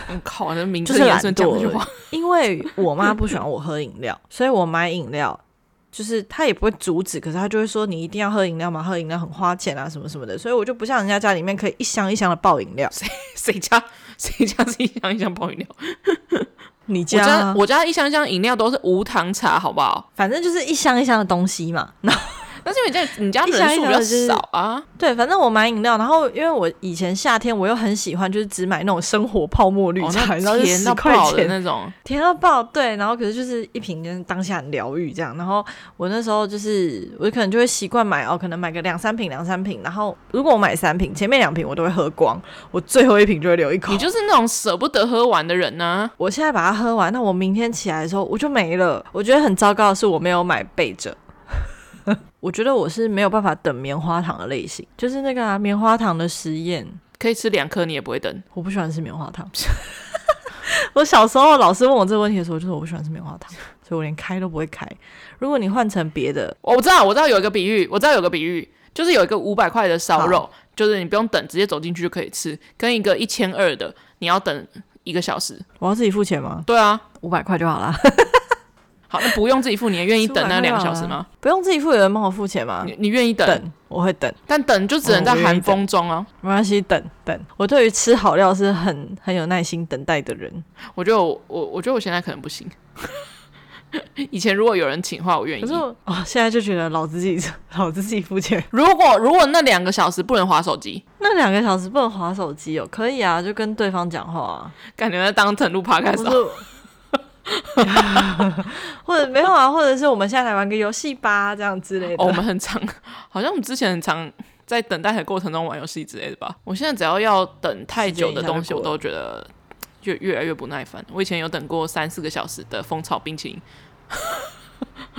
我靠，那名字就是懒惰。因为我妈不喜欢我喝饮料，所以我买饮料。就是她也不会阻止，可是她就会说，你一定要喝饮料吗？喝饮料很花钱啊，什么什么的。所以我就不像人家家里面可以一箱一箱的爆饮料。谁谁家谁家是一箱一箱爆饮料？<laughs> 你家我家我家一箱一箱饮料都是无糖茶，好不好？反正就是一箱一箱的东西嘛。那但是因为你家你家人数比较少啊。对，反正我买饮料，然后因为我以前夏天我又很喜欢，就是只买那种生活泡沫绿茶，然后甜到爆的那种，甜到爆。对，然后可是就是一瓶，就是当下很疗愈这样。然后我那时候就是我可能就会习惯买哦，可能买个两三瓶两三瓶。然后如果我买三瓶，前面两瓶我都会喝光，我最后一瓶就会留一口。你就是那种舍不得喝完的人呢、啊。我现在把它喝完，那我明天起来的时候我就没了。我觉得很糟糕的是我没有买备着。我觉得我是没有办法等棉花糖的类型，就是那个啊，棉花糖的实验，可以吃两颗你也不会等。我不喜欢吃棉花糖。<laughs> 我小时候老师问我这个问题的时候，就是我不喜欢吃棉花糖，所以我连开都不会开。如果你换成别的，我知道，我知道有一个比喻，我知道有个比喻，就是有一个五百块的烧肉，就是你不用等，直接走进去就可以吃，跟一个一千二的，你要等一个小时。我要自己付钱吗？对啊，五百块就好了。好，那不用自己付，你也愿意等那两个小时吗？不用自己付，有人帮我付钱吗？你你愿意等？等，我会等，但等就只能在寒风中啊。没关系，等等。我对于吃好料是很很有耐心等待的人。我觉得我我我觉得我现在可能不行。<laughs> 以前如果有人请的话，我愿意。可是哦，现在就觉得老子自己 <laughs> 老子自己付钱。如果如果那两个小时不能划手机，那两个小时不能划手机哦，可以啊，就跟对方讲话啊，感觉在当成录 podcast。<laughs> 或者没有啊，或者是我们现在来玩个游戏吧，这样之类的。哦，我们很常，好像我们之前很常在等待的过程中玩游戏之类的吧。我现在只要要等太久的东西，我都觉得就越来越不耐烦。我以前有等过三四个小时的蜂巢冰淇淋。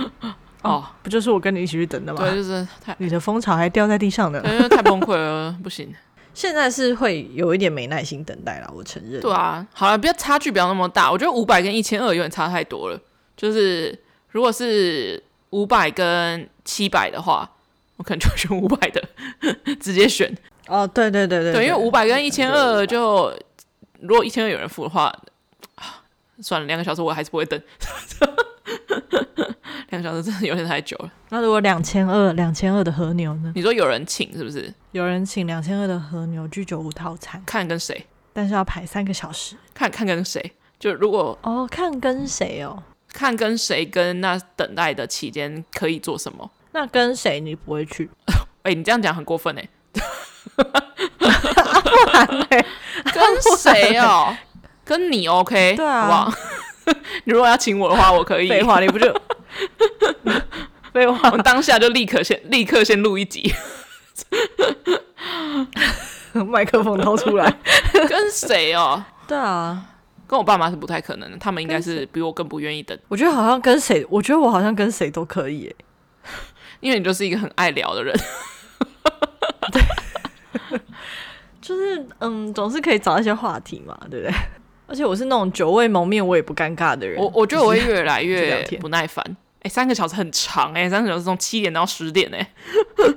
<laughs> 哦，不就是我跟你一起去等的吗？对，就是太你的蜂巢还掉在地上呢，因为太崩溃了，<laughs> 不行。现在是会有一点没耐心等待了，我承认。对啊，好了，不要差距不要那么大。我觉得五百跟一千二有点差太多了。就是如果是五百跟七百的话，我可能就选五百的，<laughs> 直接选。哦，对对对对，对，对，因为五百跟一千二就，如果一千二有人付的话，算了，两个小时我还是不会等。两个小时真的有点太久了。那如果两千二，两千二的和牛呢？你说有人请是不是？有人请两千二的和牛居酒屋套餐，看跟谁？但是要排三个小时。看看跟谁？就如果哦，看跟谁哦？看跟谁？跟那等待的期间可以做什么？那跟谁你不会去？<laughs> 哎、欸，你这样讲很过分哎！<laughs> 不然嘞？<laughs> 跟谁哦？跟你 OK？对啊，好不好？你 <laughs> 如果要请我的话，我可以。废话，你不就？<laughs> 废话，我当下就立刻先立刻先录一集，麦克风掏出来，<laughs> 跟谁哦？对啊，跟我爸妈是不太可能的，他们应该是比我更不愿意等。我觉得好像跟谁，我觉得我好像跟谁都可以耶，因为你就是一个很爱聊的人，对，就是嗯，总是可以找一些话题嘛，对不对？而且我是那种久未谋面我也不尴尬的人，我我觉得我会越来越不耐烦。哎、欸，三个小时很长哎、欸，三个小时从七点到十点哎、欸，<laughs>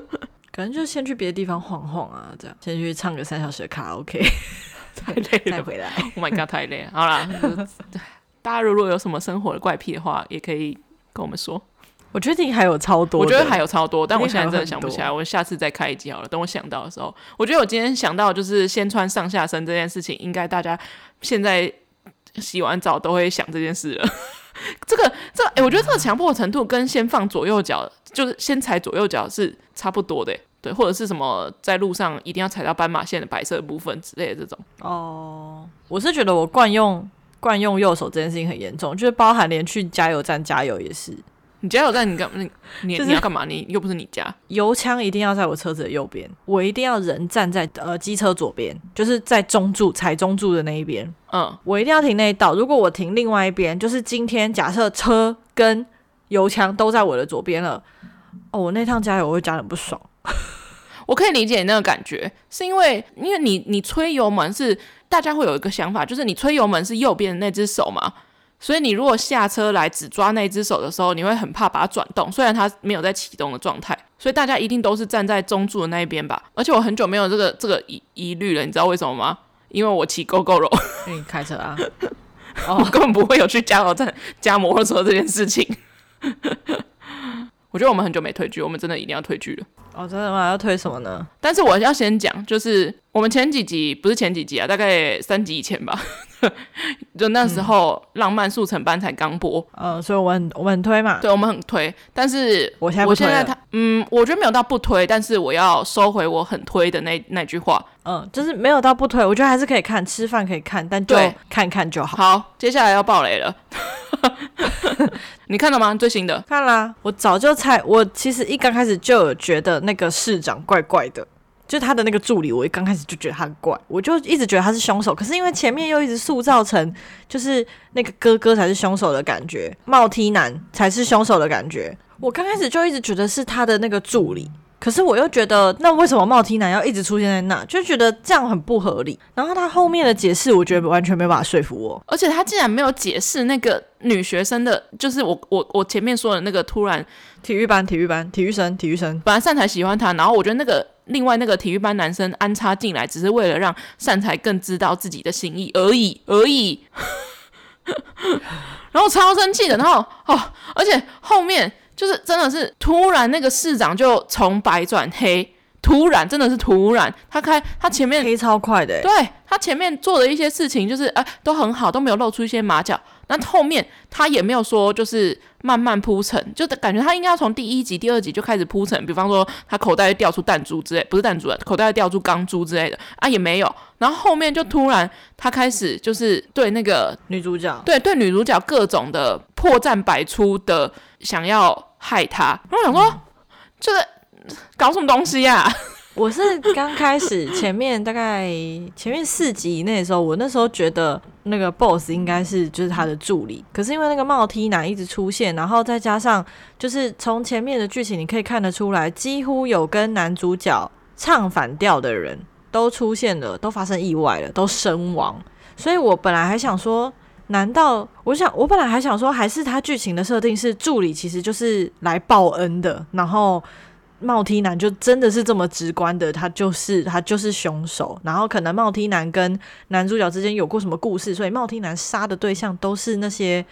可能就先去别的地方晃晃啊，这样先去唱个三小时的卡拉 OK，<laughs> 太累了，再回来。Oh my god，太累了。好啦，<laughs> 大家如果有什么生活的怪癖的话，也可以跟我们说。我觉得你还有超多，我觉得还有超多，但我现在真的想不起来。我下次再开一集好了，等我想到的时候。我觉得我今天想到就是先穿上下身这件事情，应该大家现在洗完澡都会想这件事了。<laughs> 这个，这哎、欸，我觉得这个强迫程度跟先放左右脚，就是先踩左右脚是差不多的，对，或者是什么在路上一定要踩到斑马线的白色的部分之类的这种。哦，我是觉得我惯用惯用右手这件事情很严重，就是包含连去加油站加油也是。你加油站你干你你你要干嘛？你又不是你家。油枪一定要在我车子的右边，我一定要人站在呃机车左边，就是在中柱踩中柱的那一边。嗯，我一定要停那一道。如果我停另外一边，就是今天假设车跟油枪都在我的左边了，哦，我那趟加油我会加得很不爽。<laughs> 我可以理解你那个感觉，是因为因为你你吹油门是大家会有一个想法，就是你吹油门是右边的那只手嘛。所以你如果下车来只抓那只手的时候，你会很怕把它转动，虽然它没有在启动的状态。所以大家一定都是站在中柱的那一边吧？而且我很久没有这个这个疑疑虑了，你知道为什么吗？因为我骑 Gogoro，你开车啊，<laughs> 我根本不会有去加油站 <laughs> 加摩托车这件事情。我觉得我们很久没推剧，我们真的一定要退剧了。哦，真的吗？要推什么呢？但是我要先讲，就是我们前几集不是前几集啊，大概三集以前吧。<laughs> 就那时候《浪漫速成班》才刚播，嗯，所以我很我们很推嘛，对我们很推。但是我现在我现在他嗯，我觉得没有到不推，但是我要收回我很推的那那句话，嗯，就是没有到不推，我觉得还是可以看，吃饭可以看，但就看看就好。好，接下来要爆雷了，<laughs> 你看了吗？最新的看啦，我早就猜，我其实一刚开始就有觉得那个市长怪怪的。就他的那个助理，我一刚开始就觉得他很怪，我就一直觉得他是凶手。可是因为前面又一直塑造成就是那个哥哥才是凶手的感觉，帽 T 男才是凶手的感觉。我刚开始就一直觉得是他的那个助理，可是我又觉得那为什么帽 T 男要一直出现在那？就觉得这样很不合理。然后他后面的解释，我觉得完全没有办法说服我。而且他竟然没有解释那个女学生的，就是我我我前面说的那个突然体育班体育班体育生体育生，本来善才喜欢他，然后我觉得那个。另外那个体育班男生安插进来，只是为了让善财更知道自己的心意而已而已。<laughs> 然后超生气的，然后哦，而且后面就是真的是突然那个市长就从白转黑，突然真的是突然，他开他前面黑超快的，对他前面做的一些事情就是哎都很好，都没有露出一些马脚。那后面他也没有说，就是慢慢铺陈，就感觉他应该要从第一集、第二集就开始铺陈。比方说，他口袋掉出弹珠之类，不是弹珠啊，口袋掉出钢珠之类的啊，也没有。然后后面就突然他开始就是对那个女主角，对对女主角各种的破绽百出的想要害她。然后我想说，就是搞什么东西呀、啊？我是刚开始前面大概前面四集以内的时候，我那时候觉得那个 boss 应该是就是他的助理，可是因为那个帽 T 男一直出现，然后再加上就是从前面的剧情你可以看得出来，几乎有跟男主角唱反调的人都出现了，都发生意外了，都身亡。所以我本来还想说，难道我想我本来还想说，还是他剧情的设定是助理其实就是来报恩的，然后。帽 T 男就真的是这么直观的，他就是他就是凶手。然后可能帽 T 男跟男主角之间有过什么故事，所以帽 T 男杀的对象都是那些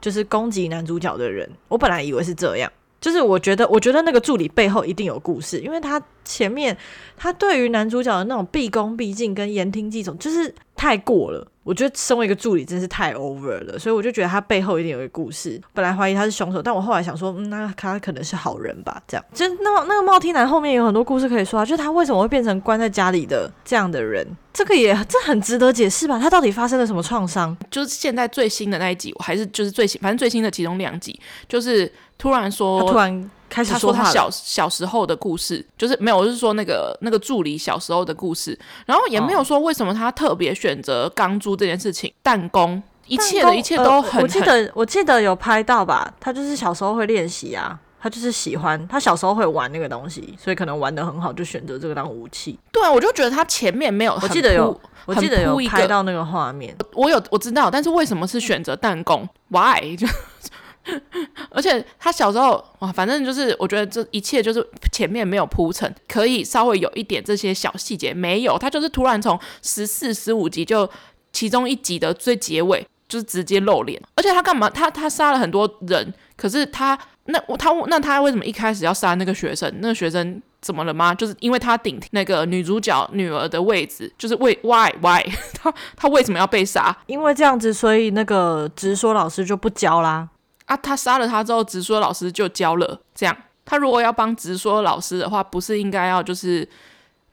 就是攻击男主角的人。我本来以为是这样，就是我觉得我觉得那个助理背后一定有故事，因为他前面他对于男主角的那种毕恭毕敬跟言听计从，就是太过了。我觉得身为一个助理真是太 over 了，所以我就觉得他背后一定有一个故事。本来怀疑他是凶手，但我后来想说，嗯，那他可能是好人吧？这样，就那那个帽 T 男后面有很多故事可以说啊，就是他为什么会变成关在家里的这样的人？这个也这很值得解释吧？他到底发生了什么创伤？就是现在最新的那一集，我还是就是最新，反正最新的其中两集，就是突然说，他突然。开始说他，小小时候的故事，就是没有，我是说那个那个助理小时候的故事，然后也没有说为什么他特别选择钢珠这件事情，弹弓，一切的一切都很，呃、我记得我记得有拍到吧，他就是小时候会练习啊，他就是喜欢，他小时候会玩那个东西，所以可能玩的很好，就选择这个当武器。对啊，我就觉得他前面没有，我记得有，我记得有拍到那个画面，我有我知道，但是为什么是选择弹弓？Why？就 <laughs> <laughs> 而且他小时候哇，反正就是我觉得这一切就是前面没有铺陈，可以稍微有一点这些小细节没有，他就是突然从十四、十五集就其中一集的最结尾就是直接露脸，而且他干嘛？他他杀了很多人，可是他那他那他为什么一开始要杀那个学生？那个学生怎么了吗？就是因为他顶那个女主角女儿的位置，就是为 why why <laughs> 他他为什么要被杀？因为这样子，所以那个直说老师就不教啦。啊，他杀了他之后，直说老师就教了。这样，他如果要帮直说老师的话，不是应该要就是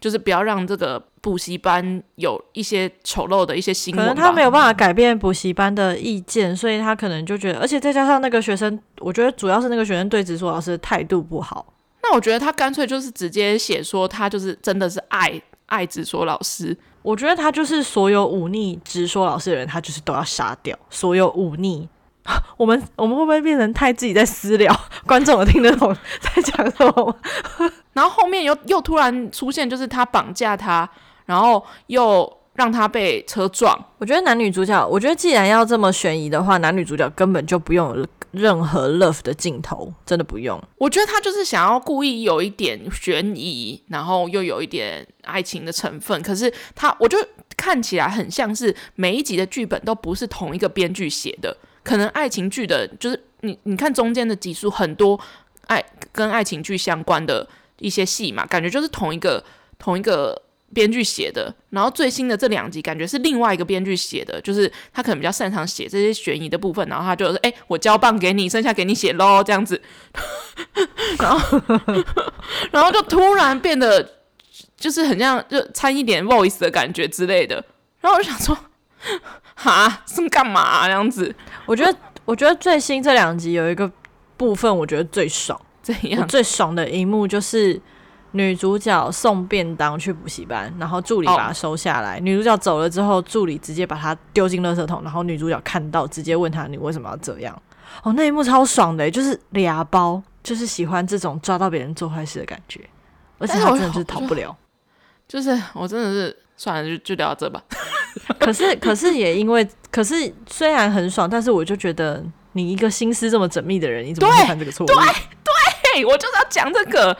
就是不要让这个补习班有一些丑陋的一些新闻？可能他没有办法改变补习班的意见，所以他可能就觉得，而且再加上那个学生，我觉得主要是那个学生对直说老师的态度不好。那我觉得他干脆就是直接写说他就是真的是爱爱直说老师。我觉得他就是所有忤逆直说老师的人，他就是都要杀掉所有忤逆。<laughs> 我们我们会不会变成太自己在私聊？观众有听得懂在讲什么？<laughs> 然后后面又又突然出现，就是他绑架他，然后又让他被车撞。我觉得男女主角，我觉得既然要这么悬疑的话，男女主角根本就不用任何 love 的镜头，真的不用。我觉得他就是想要故意有一点悬疑，然后又有一点爱情的成分。可是他，我就看起来很像是每一集的剧本都不是同一个编剧写的。可能爱情剧的，就是你你看中间的集数很多爱跟爱情剧相关的一些戏嘛，感觉就是同一个同一个编剧写的，然后最新的这两集感觉是另外一个编剧写的，就是他可能比较擅长写这些悬疑的部分，然后他就说：“哎、我交棒给你，剩下给你写喽。”这样子，<laughs> 然后然后就突然变得就是很像就掺一点 voice 的感觉之类的，然后我就想说：“ <laughs> 哈，是干嘛、啊、这样子？”我觉得，我觉得最新这两集有一个部分，我觉得最爽，怎样？最爽的一幕就是。女主角送便当去补习班，然后助理把她收下来。Oh. 女主角走了之后，助理直接把她丢进垃圾桶，然后女主角看到，直接问她：“你为什么要这样？”哦，那一幕超爽的，就是俩包，就是喜欢这种抓到别人做坏事的感觉，而且他真的是逃不了。就是我真的是算了，就就聊到这吧。<laughs> 可是，可是也因为，可是虽然很爽，但是我就觉得你一个心思这么缜密的人，你怎么会犯这个错误？对对，我就是要讲这个。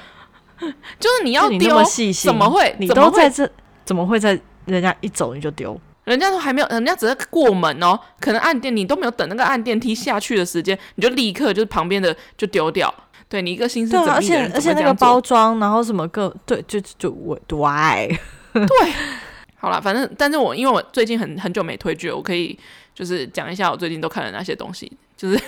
<laughs> 就是你要丢，怎么会？你都在这，怎么会在人家一走你就丢？人家都还没有，人家只是过门哦，可能按电，你都没有等那个按电梯下去的时间，你就立刻就是旁边的就丢掉。对你一个心思缜密的人，而且而且那个包装，然后什么个对，就就我对对，好了，反正但是我因为我最近很很久没推剧，我可以就是讲一下我最近都看了哪些东西，就是。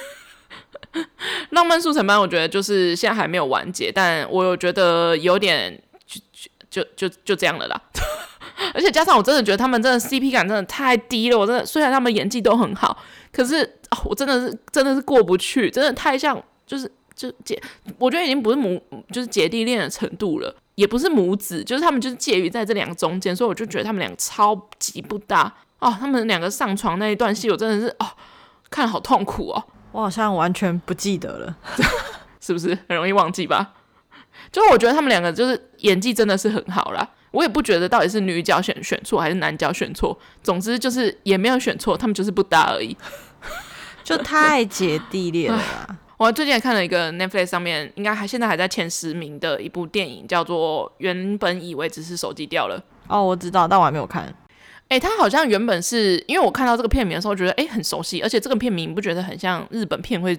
<laughs> 浪漫速成班，我觉得就是现在还没有完结，但我又觉得有点就就就就就这样了啦。<laughs> 而且加上我真的觉得他们真的 CP 感真的太低了，我真的虽然他们演技都很好，可是哦，我真的是真的是过不去，真的太像就是就姐，我觉得已经不是母就是姐弟恋的程度了，也不是母子，就是他们就是介于在这两个中间，所以我就觉得他们两个超级不搭哦。他们两个上床那一段戏，我真的是哦看了好痛苦哦。我好像完全不记得了，<laughs> 是不是很容易忘记吧？就我觉得他们两个就是演技真的是很好啦，我也不觉得到底是女角选选错还是男角选错，总之就是也没有选错，他们就是不搭而已，<laughs> 就太姐弟恋了啦。我最近也看了一个 Netflix 上面应该还现在还在前十名的一部电影，叫做《原本以为只是手机掉了》。哦，我知道，但我还没有看。哎、欸，他好像原本是因为我看到这个片名的时候，觉得哎、欸、很熟悉，而且这个片名你不觉得很像日本片会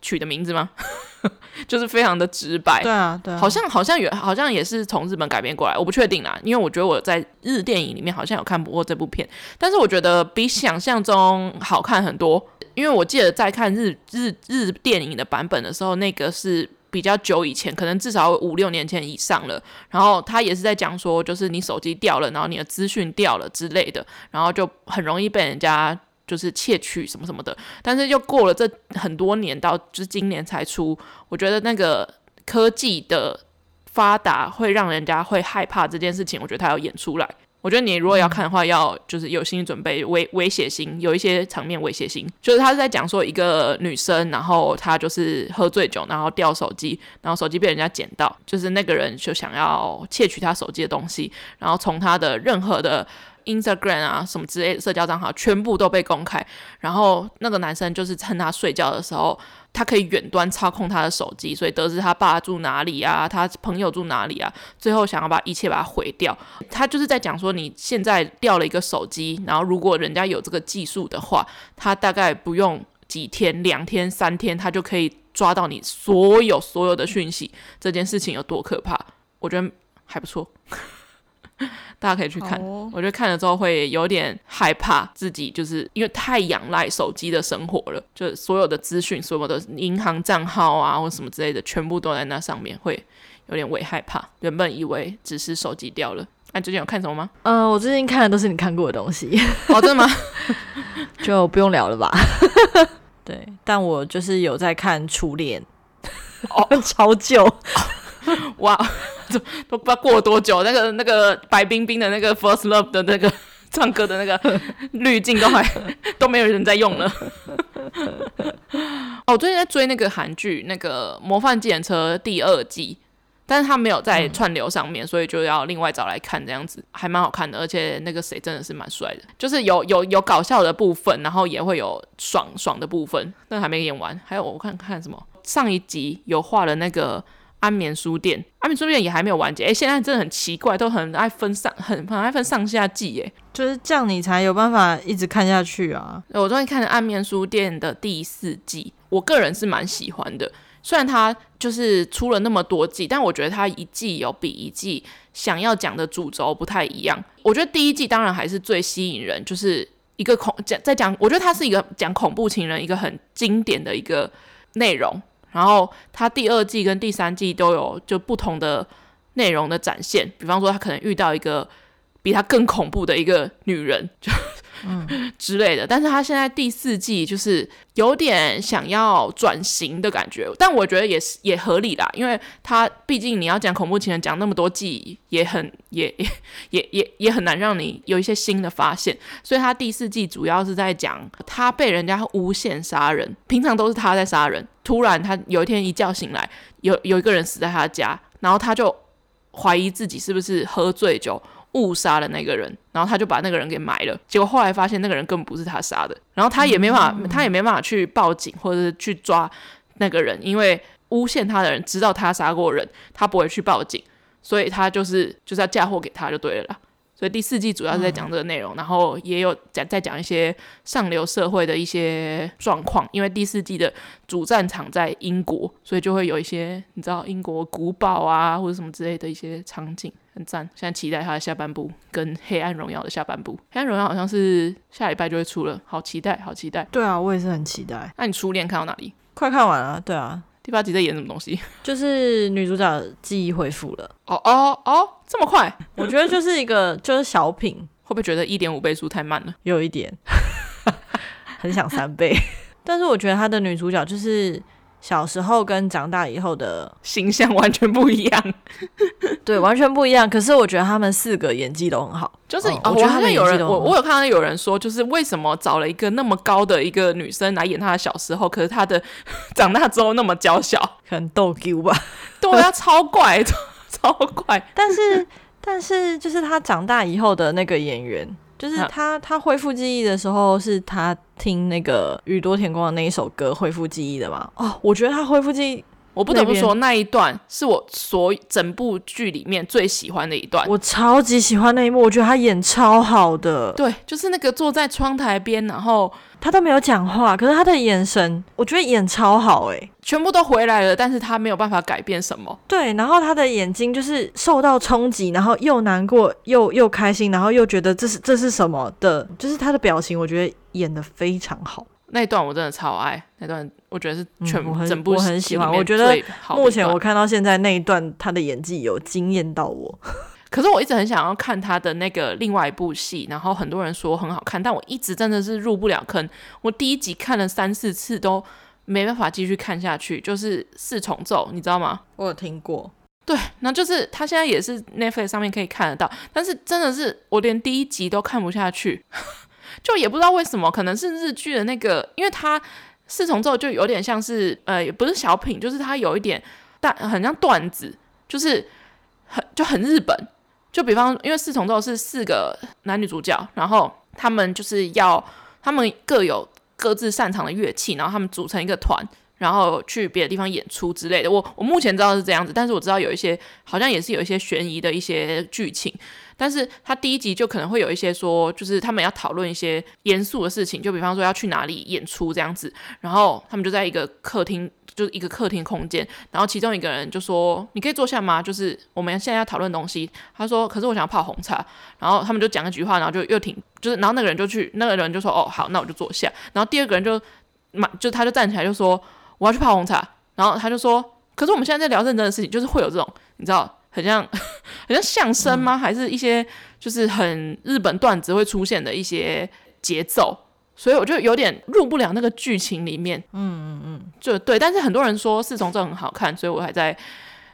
取的名字吗？<laughs> 就是非常的直白。对啊，对啊，好像好像有，好像也是从日本改编过来，我不确定啦，因为我觉得我在日电影里面好像有看不过这部片，但是我觉得比想象中好看很多，因为我记得在看日日日电影的版本的时候，那个是。比较久以前，可能至少五六年前以上了。然后他也是在讲说，就是你手机掉了，然后你的资讯掉了之类的，然后就很容易被人家就是窃取什么什么的。但是又过了这很多年，到就是今年才出，我觉得那个科技的发达会让人家会害怕这件事情，我觉得他要演出来。我觉得你如果要看的话，要就是有心理准备，威威胁性有一些场面威胁性。就是他是在讲说一个女生，然后她就是喝醉酒，然后掉手机，然后手机被人家捡到，就是那个人就想要窃取她手机的东西，然后从她的任何的 Instagram 啊什么之类的社交账号全部都被公开，然后那个男生就是趁他睡觉的时候。他可以远端操控他的手机，所以得知他爸住哪里啊，他朋友住哪里啊，最后想要把一切把它毁掉。他就是在讲说，你现在掉了一个手机，然后如果人家有这个技术的话，他大概不用几天、两天、三天，他就可以抓到你所有所有的讯息。这件事情有多可怕？我觉得还不错。<laughs> 大家可以去看，哦、我觉得看了之后会有点害怕，自己就是因为太仰赖手机的生活了，就所有的资讯、所有的银行账号啊或什么之类的，全部都在那上面，会有点微害怕。原本以为只是手机掉了，那、啊、最近有看什么吗？呃，我最近看的都是你看过的东西。哦，真的吗？<laughs> 就不用聊了吧。<laughs> 对，但我就是有在看《初恋》，哦，超旧。<laughs> 哇，都都不知道过了多久，那个那个白冰冰的那个 First Love 的那个唱歌的那个 <laughs> 滤镜都还 <laughs> 都没有人在用了。哦，我最近在追那个韩剧，那个《模范计程车》第二季，但是他没有在串流上面，嗯、所以就要另外找来看，这样子还蛮好看的，而且那个谁真的是蛮帅的，就是有有有搞笑的部分，然后也会有爽爽的部分，但还没演完。还有我看看什么，上一集有画了那个。安眠书店，安眠书店也还没有完结。哎、欸，现在真的很奇怪，都很爱分上，很很爱分上下季。哎，就是这样，你才有办法一直看下去啊。我终于看了安眠书店的第四季，我个人是蛮喜欢的。虽然它就是出了那么多季，但我觉得它一季有比一季想要讲的主轴不太一样。我觉得第一季当然还是最吸引人，就是一个恐讲在讲，我觉得它是一个讲恐怖情人一个很经典的一个内容。然后他第二季跟第三季都有就不同的内容的展现，比方说他可能遇到一个比他更恐怖的一个女人，就。嗯 <laughs> 之类的，但是他现在第四季就是有点想要转型的感觉，但我觉得也是也合理啦，因为他毕竟你要讲恐怖情人讲那么多季，<laughs> 也很也也也也也很难让你有一些新的发现，所以他第四季主要是在讲他被人家诬陷杀人，平常都是他在杀人，突然他有一天一觉醒来，有有一个人死在他家，然后他就怀疑自己是不是喝醉酒。误杀了那个人，然后他就把那个人给埋了。结果后来发现那个人根本不是他杀的，然后他也没办法，他也没办法去报警或者是去抓那个人，因为诬陷他的人知道他杀过人，他不会去报警，所以他就是就是要嫁祸给他就对了啦。所以第四季主要是在讲这个内容，然后也有讲在讲一些上流社会的一些状况。因为第四季的主战场在英国，所以就会有一些你知道英国古堡啊或者什么之类的一些场景，很赞。现在期待他的下半部跟《黑暗荣耀》的下半部，《黑暗荣耀》好像是下礼拜就会出了，好期待，好期待。对啊，我也是很期待。那你初恋看到哪里？快看完了，对啊。第八集在演什么东西？就是女主角记忆恢复了。哦哦哦，这么快？我觉得就是一个就是小品，会不会觉得一点五倍速太慢了？有一点，<laughs> 很想三倍。<laughs> 但是我觉得她的女主角就是。小时候跟长大以后的形象完全不一样，<laughs> 对，完全不一样。可是我觉得他们四个演技都很好，就是、哦、我觉得他们有人，我我有看到有人说，就是为什么找了一个那么高的一个女生来演她的小时候，可是她的 <laughs> 长大之后那么娇小，很逗 Q 吧？对啊，超怪，<laughs> 超怪。但是但是就是她长大以后的那个演员。就是他，他恢复记忆的时候，是他听那个宇多田光的那一首歌恢复记忆的吗？哦，我觉得他恢复记忆，我不得不说那一段是我所整部剧里面最喜欢的一段。我超级喜欢那一幕，我觉得他演超好的。对，就是那个坐在窗台边，然后。他都没有讲话，可是他的眼神，我觉得演超好哎，全部都回来了，但是他没有办法改变什么。对，然后他的眼睛就是受到冲击，然后又难过又又开心，然后又觉得这是这是什么的，就是他的表情，我觉得演的非常好。那一段我真的超爱，那段我觉得是全部、嗯、整部我很喜欢。我觉得目前我看到现在那一段，他的演技有惊艳到我。<laughs> 可是我一直很想要看他的那个另外一部戏，然后很多人说很好看，但我一直真的是入不了坑。我第一集看了三四次都没办法继续看下去，就是四重奏，你知道吗？我有听过。对，那就是他现在也是 Netflix 上面可以看得到，但是真的是我连第一集都看不下去，就也不知道为什么，可能是日剧的那个，因为他四重奏就有点像是呃，也不是小品，就是他有一点但很像段子，就是很就很日本。就比方，因为四重奏是四个男女主角，然后他们就是要他们各有各自擅长的乐器，然后他们组成一个团，然后去别的地方演出之类的。我我目前知道是这样子，但是我知道有一些好像也是有一些悬疑的一些剧情。但是他第一集就可能会有一些说，就是他们要讨论一些严肃的事情，就比方说要去哪里演出这样子，然后他们就在一个客厅。就是一个客厅空间，然后其中一个人就说：“你可以坐下吗？”就是我们现在要讨论东西。他说：“可是我想要泡红茶。”然后他们就讲了几句话，然后就又停，就是然后那个人就去，那个人就说：“哦，好，那我就坐下。”然后第二个人就马就他就站起来就说：“我要去泡红茶。”然后他就说：“可是我们现在在聊认真的事情，就是会有这种你知道，很像 <laughs> 很像相声吗？还是一些就是很日本段子会出现的一些节奏。”所以我就有点入不了那个剧情里面，嗯嗯嗯，就对。但是很多人说四重奏很好看，所以我还在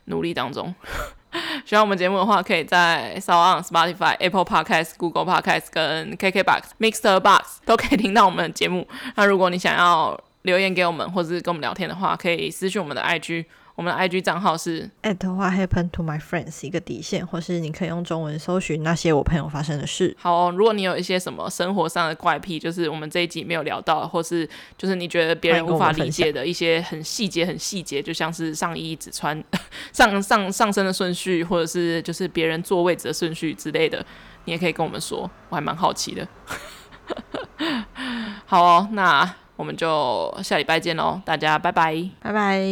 努力当中。<laughs> 喜欢我们节目的话，可以在 SoundOn、Spotify、Apple Podcast、Google Podcast 跟 KKBox、Mixer Box 都可以听到我们的节目。那如果你想要留言给我们，或者是跟我们聊天的话，可以私讯我们的 IG。我们的 IG 账号是 @What happened to my friends 一个底线，或是你可以用中文搜寻那些我朋友发生的事。好哦，如果你有一些什么生活上的怪癖，就是我们这一集没有聊到，或是就是你觉得别人无法理解的一些很细节、很细节，就像是上衣只穿 <laughs> 上上上身的顺序，或者是就是别人坐位置的顺序之类的，你也可以跟我们说，我还蛮好奇的。<laughs> 好哦，那。我们就下礼拜见喽，大家拜拜，拜拜。